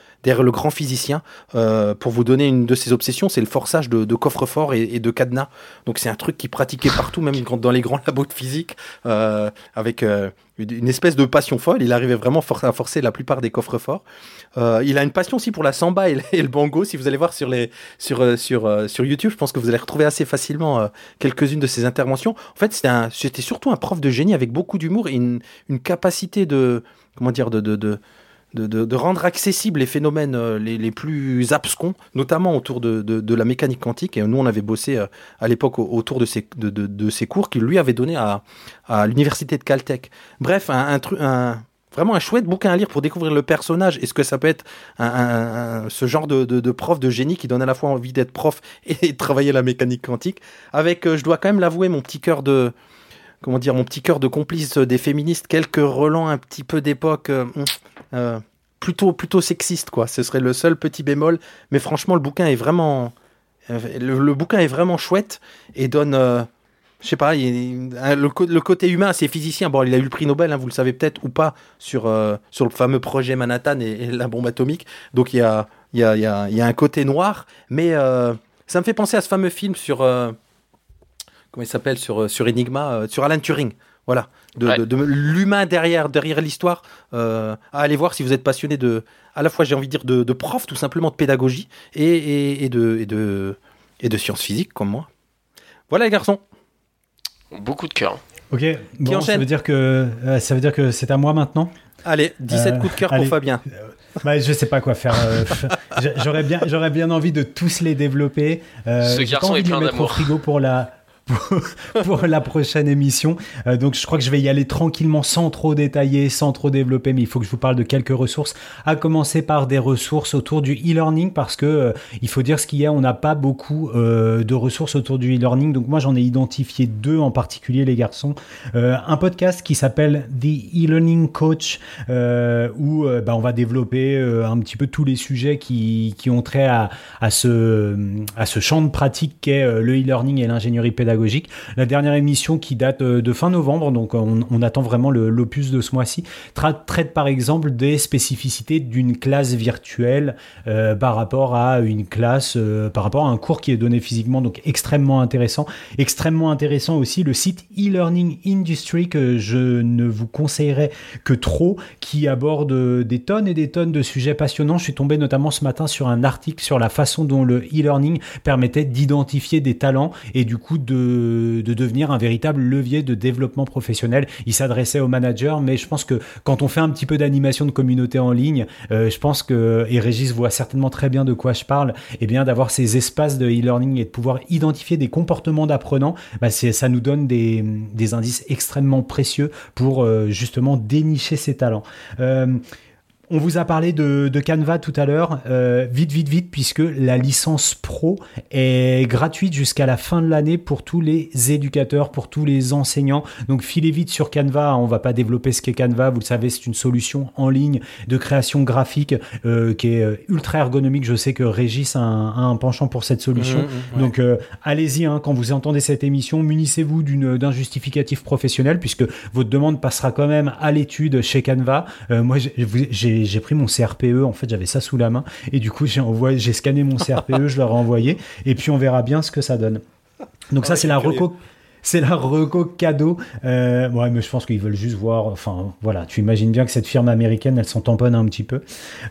grand physicien. Euh, pour vous donner une de ses obsessions, c'est le forçage de, de coffres-forts et, de cadenas. Donc c'est un truc qui pratiquait partout, même dans les grands labos de physique, euh, avec euh, une espèce de passion folle. Il arrivait vraiment à forcer la plupart des coffres-forts. Euh, il a une passion aussi pour la samba et le, bango. Si vous allez voir sur, les, sur, euh, sur, euh, sur YouTube, je pense que vous allez retrouver assez facilement quelques-unes de ses interventions. En fait, c'était surtout un prof de génie avec beaucoup d'humour et une, une capacité de, comment dire, de, de, rendre accessibles les phénomènes euh, les, plus abscons, notamment autour de, de, la mécanique quantique. Et nous, on avait bossé euh, à l'époque au- autour de ces, de, ces cours qu'il lui avait donné à, à l'université de Caltech. Bref, un, un, un, vraiment un chouette bouquin à lire pour découvrir le personnage et ce que ça peut être un, ce genre de, prof de génie qui donne à la fois envie d'être prof et de travailler la mécanique quantique. Avec, euh, je dois quand même l'avouer, mon petit cœur de comment dire, mon petit cœur de complice des féministes, quelques relents un petit peu d'époque, euh, plutôt plutôt sexiste quoi. Ce serait le seul petit bémol, mais franchement le bouquin est vraiment, euh, le, bouquin est vraiment chouette et donne, euh, je sais pas, le, côté humain, c'est physicien. Bon, il a eu le prix Nobel, hein, vous le savez peut-être ou pas, sur euh, sur le fameux projet Manhattan et, la bombe atomique. Donc il y a y a, y a, un côté noir, mais ça me fait penser à ce fameux film sur comment il s'appelle sur, sur Enigma, sur Alan Turing. Voilà, de, Ouais. de- de l'humain derrière, derrière l'histoire. Euh, à aller voir si vous êtes passionné de, à la fois j'ai envie de dire de, de prof, tout simplement de pédagogie et, et, et de, et, de, et de sciences physiques comme moi. Voilà les garçons. Beaucoup de cœur. Ok, bon, ça veut dire que euh, ça veut dire que c'est à moi maintenant. Allez, 17 Euh, coups de cœur allez. pour Fabien. Bah, je sais pas quoi faire. euh, j'a- j'aurais bien, j'aurais bien envie de tous les développer. Euh, Ce garçon envie est plein mettre au d'amour. frigo pour la. pour- la prochaine émission. Euh, donc je crois que je vais y aller tranquillement sans trop détailler, sans trop développer, mais il faut que je vous parle de quelques ressources, à commencer par des ressources autour du e-learning parce que euh, il faut dire ce qu'il y a, on n'a pas beaucoup euh, de ressources autour du e-learning. Donc moi j'en ai identifié deux en particulier les garçons. Un podcast qui s'appelle The e-learning coach où bah, on va développer un petit peu tous les sujets qui, qui ont trait à, ce, champ de pratique qu'est le e-learning et l'ingénierie pédagogique. La dernière émission qui date euh, de fin novembre, donc on, on attend vraiment l'opus de ce mois-ci, tra- traite par exemple des spécificités d'une classe virtuelle euh, par rapport à une classe, euh, par rapport à un cours qui est donné physiquement, donc extrêmement intéressant. Extrêmement intéressant aussi le site e-learning industry que je ne vous conseillerais que trop, qui aborde euh, des tonnes et des tonnes de sujets passionnants. Je suis tombé notamment ce matin sur un article sur la façon dont le e-learning permettait d'identifier des talents et du coup de, de devenir un véritable levier de développement professionnel. Il s'adressait aux managers, mais je pense que quand on fait un petit peu d'animation de communauté en ligne, euh, je pense que, et Régis voit certainement très bien de quoi je parle, et bien d'avoir ces espaces de e-learning et de pouvoir identifier des comportements d'apprenants, bah ça nous donne des, des indices extrêmement précieux pour euh, justement dénicher ces talents. Euh, on vous a parlé de, de Canva tout à l'heure. Euh, vite, vite, vite, puisque la licence pro est gratuite jusqu'à la fin de l'année pour tous les éducateurs, pour tous les enseignants. Donc, filez vite sur Canva. On va pas développer ce qu'est Canva. Vous le savez, c'est une solution en ligne de création graphique euh, qui est euh, ultra ergonomique. Je sais que Régis a un, a un penchant pour cette solution. Mmh, mmh, ouais. Donc, euh, allez-y. hein, quand vous entendez cette émission, munissez-vous d'une- d'un justificatif professionnel, puisque votre demande passera quand même à l'étude chez Canva. Euh, moi, j'ai- j'ai pris mon CRPE. En fait, j'avais ça sous la main, et du coup, j'ai envoyé, j'ai scanné mon CRPE, je leur ai envoyé, et puis on verra bien ce que ça donne. Donc ça, Ouais, c'est la reco. C'est la reco cadeau. Euh, ouais, mais je pense qu'ils veulent juste voir. Enfin, voilà, tu imagines bien que cette firme américaine, elle s'en tamponne un petit peu.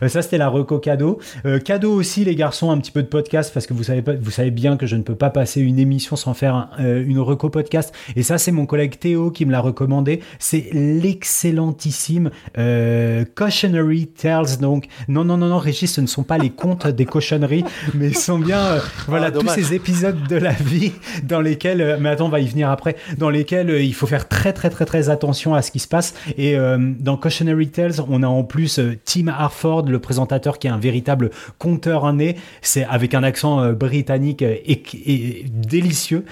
Euh, ça, c'était la reco cadeau. Euh, cadeau aussi, les garçons, un petit peu de podcast parce que vous savez pas, vous savez bien que je ne peux pas passer une émission sans faire euh, une reco podcast. Et ça, c'est mon collègue Théo qui me l'a recommandé. C'est l'excellentissime Cautionary Tales. Donc, non, non, non, non, Régis, ce ne sont pas les contes des cochonneries, mais ce sont bien, euh, voilà, Ah, tous ces épisodes de la vie dans lesquels, mais attends, on va y venir après, dans lesquels euh, il faut faire très, très, très, très attention à ce qui se passe. Et euh, dans Cautionary Tales, on a en plus euh, Tim Harford, le présentateur, qui est un véritable conteur né. C'est avec un accent britannique et, délicieux,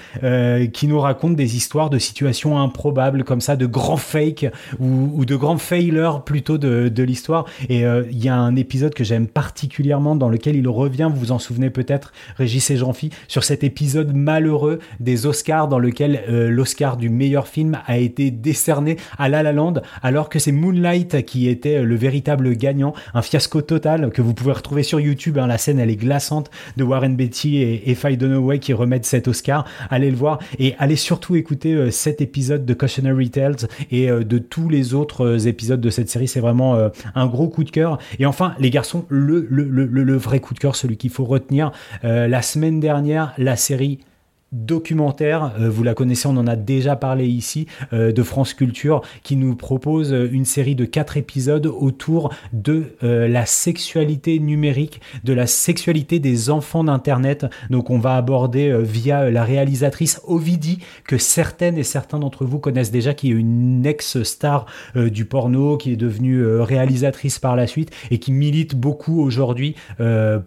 qui nous raconte des histoires de situations improbables comme ça, de grands fakes ou, de grands failures plutôt de, l'histoire. Et il y a un épisode que j'aime particulièrement dans lequel il revient, vous vous en souvenez peut-être, Régis et Jean-Phi, sur cet épisode malheureux des Oscars dans lequel euh, l'Oscar du meilleur film a été décerné à La La Land, alors que c'est Moonlight qui était euh, le véritable gagnant, un fiasco total que vous pouvez retrouver sur YouTube. hein. la scène elle est glaçante de Warren Beatty et, et Faye Dunaway qui remettent cet Oscar. Allez le voir et allez surtout écouter euh, cet épisode de Cautionary Tales et de tous les autres épisodes de cette série. C'est vraiment un gros coup de cœur. Et enfin, les garçons, le, vrai coup de cœur, celui qu'il faut retenir, la semaine dernière, la série documentaire, euh, vous la connaissez, on en a déjà parlé ici, euh, de France Culture, qui nous propose euh, une série de quatre épisodes autour de la sexualité numérique, de la sexualité des enfants d'Internet. Donc on va aborder via la réalisatrice Ovidi, que certaines et certains d'entre vous connaissent déjà, qui est une ex-star du porno, qui est devenue réalisatrice par la suite et qui milite beaucoup aujourd'hui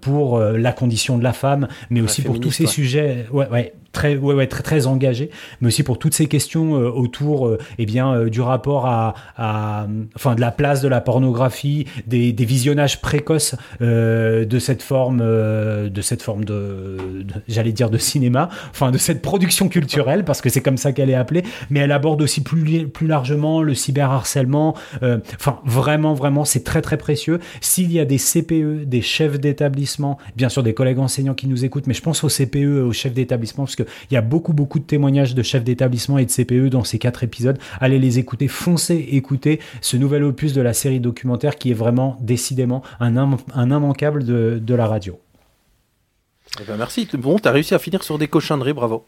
pour la condition de la femme, mais aussi pour tous ces sujets. Ouais, ouais, très, ouais, ouais, très, très engagé, mais aussi pour toutes ces questions euh, autour euh, eh bien, euh, du rapport à, à, enfin, de la place de la pornographie, des, des visionnages précoces de cette forme, de cette forme de, j'allais dire de cinéma, enfin de cette production culturelle, parce que c'est comme ça qu'elle est appelée, mais elle aborde aussi plus, plus largement le cyberharcèlement. Enfin, vraiment, vraiment, c'est très, très précieux. S'il y a des CPE, des chefs d'établissement, bien sûr des collègues enseignants qui nous écoutent, mais je pense aux CPE, aux chefs d'établissement, parce que il y a beaucoup, beaucoup de témoignages de chefs d'établissement et de CPE dans ces quatre épisodes. Allez les écouter, foncez écoutez ce nouvel opus de la série documentaire qui est vraiment décidément un, un immanquable de, la radio. Eh ben merci. Bon, tu as réussi à finir sur des cochonneries, bravo.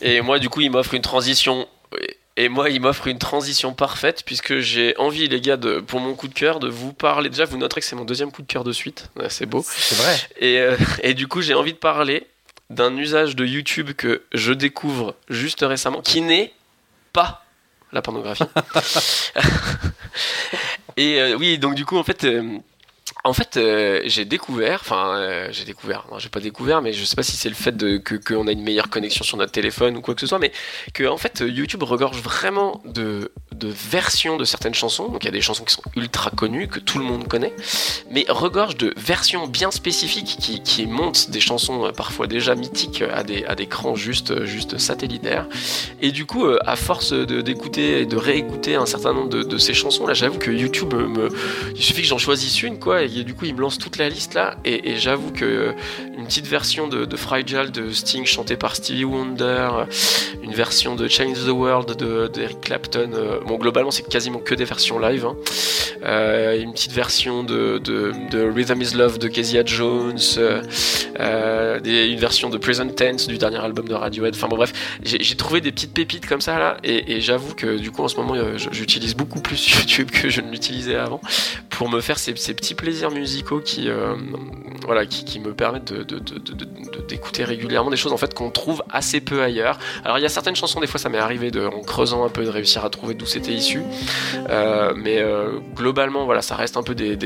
Et moi, du coup, il m'offre une transition. Et moi, il m'offre une transition parfaite puisque j'ai envie, les gars, de, pour mon coup de cœur, de vous parler. Déjà, vous noterez que c'est mon deuxième coup de cœur de suite. c'est beau. C'est vrai. Et, euh, et, du coup, j'ai envie de parler d'un usage de YouTube que je découvre juste récemment, qui n'est pas la pornographie. et euh, oui, donc du coup, en fait, euh, en fait, euh, j'ai découvert, enfin, j'ai découvert, non, j'ai pas découvert, mais je sais pas si c'est le fait de, que qu'on a une meilleure connexion sur notre téléphone ou quoi que ce soit, mais que en fait, YouTube regorge vraiment de, de versions de certaines chansons. Donc il y a des chansons qui sont ultra connues que tout le monde connaît, mais regorge de versions bien spécifiques qui, qui montent des chansons euh, parfois déjà mythiques à des à des crans juste juste satellitaires. Et du coup, à force d'écouter et de réécouter un certain nombre de, de ces chansons, là, j'avoue que YouTube me, il suffit que j'en choisisse une, quoi. Et du coup il me lance toute la liste là et, j'avoue que euh, une petite version de, de, Fragile de Sting chantée par Stevie Wonder, une version de Change the World de, Eric Clapton, euh, bon globalement c'est quasiment que des versions live, hein. euh, une petite version de, de, Rhythm is Love de Kezia Jones, une version de Present Tense du dernier album de Radiohead, enfin bon bref, j'ai trouvé des petites pépites comme ça là et, j'avoue que du coup en ce moment j'utilise beaucoup plus YouTube que je ne l'utilisais avant pour me faire ces petits plaisirs musicaux qui, euh, voilà, qui, me permettent d'écouter régulièrement des choses en fait qu'on trouve assez peu ailleurs. Alors il y a certaines chansons, des fois ça m'est arrivé de, en creusant un peu de réussir à trouver d'où c'était issu, euh, mais euh, globalement voilà, ça reste un peu des,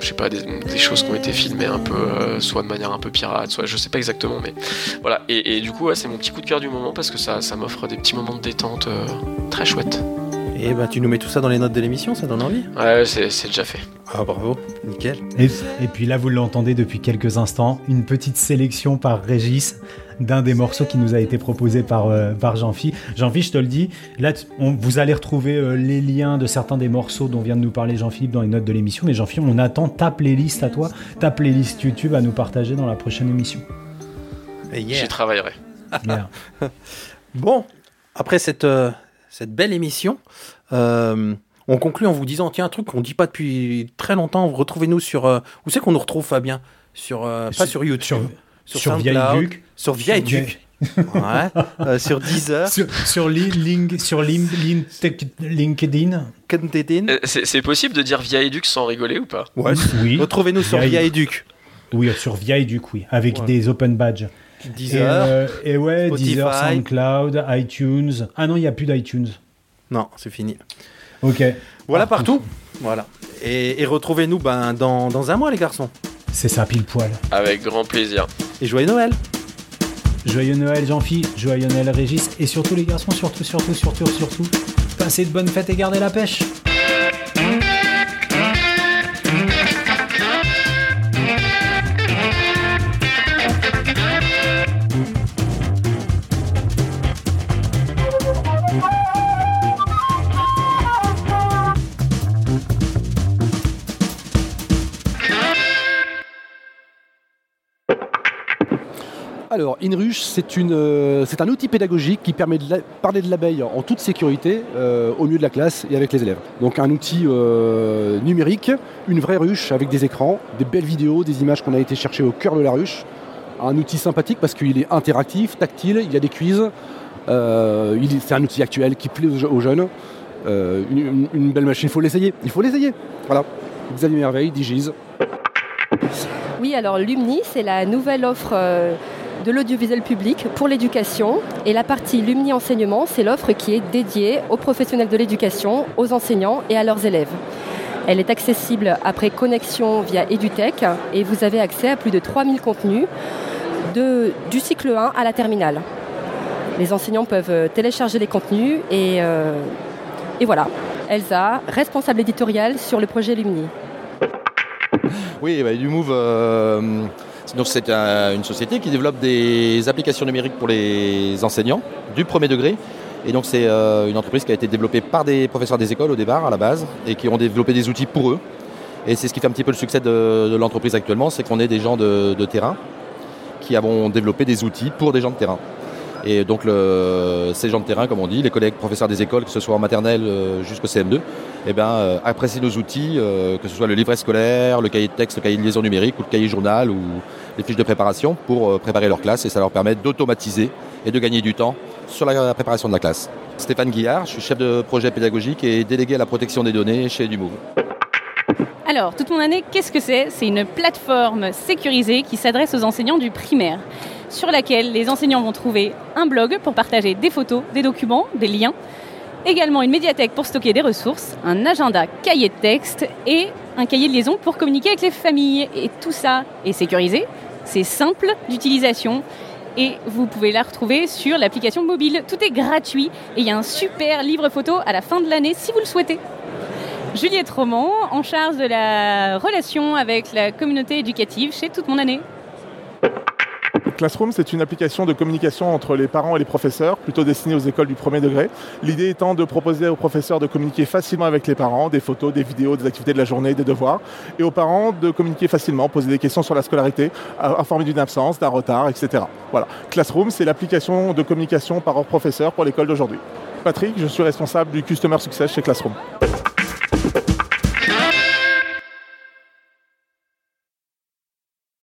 je sais pas, des, choses qui ont été filmées un peu, soit de manière un peu pirate, soit je sais pas exactement, mais voilà. Et, du coup, c'est mon petit coup de cœur du moment parce que ça, ça m'offre des petits moments de détente très chouettes. Et bah tu nous mets tout ça dans les notes de l'émission, ça donne envie Ouais, c'est déjà fait. Ah bravo, nickel. Et, puis là, vous l'entendez depuis quelques instants, une petite sélection par Régis d'un des morceaux qui nous a été proposé par, euh, par Jean-Phi. Jean-Phi, je te le dis, là, vous allez retrouver euh, les liens de certains des morceaux dont vient de nous parler Jean-Philippe dans les notes de l'émission. Mais Jean-Phi, on attend ta playlist à toi, ta playlist YouTube à nous partager dans la prochaine émission. J'y travaillerai. bon, après cette, euh, cette belle émission, euh, on conclut en vous disant tiens un truc qu'on dit pas depuis très longtemps. Retrouvez-nous sur euh, où c'est qu'on nous retrouve Fabien? Sur euh, pas sur YouTube sur, sur, Viaduc sur Viaduc ouais, sur Deezer. Sur sur, link, sur LinkedIn. C'est possible de dire Viaduc sans rigoler ou pas? Ouais, oui. Retrouvez-nous sur Viaduc oui sur Viaduc oui. Avec des open badges. Deezer. Et, ouais Deezer SoundCloud iTunes. Ah non il y a plus d'iTunes. Non, c'est fini. Ok. Voilà partout. Voilà. Et, retrouvez-nous ben, dans, dans un mois, les garçons. C'est ça, pile poil. Avec grand plaisir. Et joyeux Noël. Joyeux Noël, Jean-Phi. Joyeux Noël, Régis. Et surtout, les garçons, surtout, surtout, surtout, surtout, passez de bonnes fêtes et gardez la pêche. Alors, InRush, c'est euh, un outil pédagogique qui permet de parler de l'abeille en toute sécurité euh, au milieu de la classe et avec les élèves. Donc un outil euh, numérique, une vraie ruche avec des écrans, des belles vidéos, des images qu'on a été chercher au cœur de la ruche, un outil sympathique parce qu'il est interactif, tactile, il y a des quiz. C'est un outil actuel qui plaît aux, je- aux jeunes. Une, belle machine, il faut l'essayer. Il faut l'essayer. Voilà. Xavier Merveille, Digiz. Oui, alors Lumni, c'est la nouvelle offre de l'audiovisuel public pour l'éducation. Et la partie Lumni Enseignement, c'est l'offre qui est dédiée aux professionnels de l'éducation, aux enseignants et à leurs élèves. Elle est accessible après connexion via EduTech et vous avez accès à plus de 3000 contenus de, du cycle 1 à la terminale. Les enseignants peuvent euh, télécharger les contenus et, euh, et voilà. Elsa, responsable éditoriale sur le projet Lumni. Oui, bah, du Move, euh, donc c'est un- une société qui développe des applications numériques pour les enseignants du premier degré. Et donc c'est euh, une entreprise qui a été développée par des professeurs des écoles au départ, à la base, et qui ont développé des outils pour eux. Et c'est ce qui fait un petit peu le succès de, de l'entreprise actuellement, c'est qu'on est des gens de, de terrain qui avons développé des outils pour des gens de terrain. Et donc ces gens de terrain, comme on dit, les collègues professeurs des écoles, que ce soit en maternelle euh, jusqu'au CM2, eh ben, euh, apprécient nos outils, euh, que ce soit le livret scolaire, le cahier de texte, le cahier de liaison numérique ou le cahier journal ou les fiches de préparation pour préparer leur classe et ça leur permet d'automatiser et de gagner du temps sur la préparation de la classe. Stéphane Guillard, je suis chef de projet pédagogique et délégué à la protection des données chez Dumove. Alors, toute mon année, qu'est-ce que c'est? C'est une plateforme sécurisée qui s'adresse aux enseignants du primaire, sur laquelle les enseignants vont trouver un blog pour partager des photos, des documents, des liens, également une médiathèque pour stocker des ressources, un agenda cahier de texte et un cahier de liaison pour communiquer avec les familles. Et tout ça est sécurisé, c'est simple d'utilisation et vous pouvez la retrouver sur l'application mobile. Tout est gratuit et il y a un super livre photo à la fin de l'année si vous le souhaitez. Juliette Roman, en charge de la relation avec la communauté éducative chez Toute Mon Année. Classroom, c'est une application de communication entre les parents et les professeurs, plutôt destinée aux écoles du premier degré. L'idée étant de proposer aux professeurs de communiquer facilement avec les parents, des photos, des vidéos, des activités de la journée, des devoirs, et aux parents de communiquer facilement, poser des questions sur la scolarité, informer d'une absence, d'un retard, etc. Voilà. Classroom, c'est l'application de communication par professeur pour l'école d'aujourd'hui. Patrick, je suis responsable du Customer Success chez Classroom.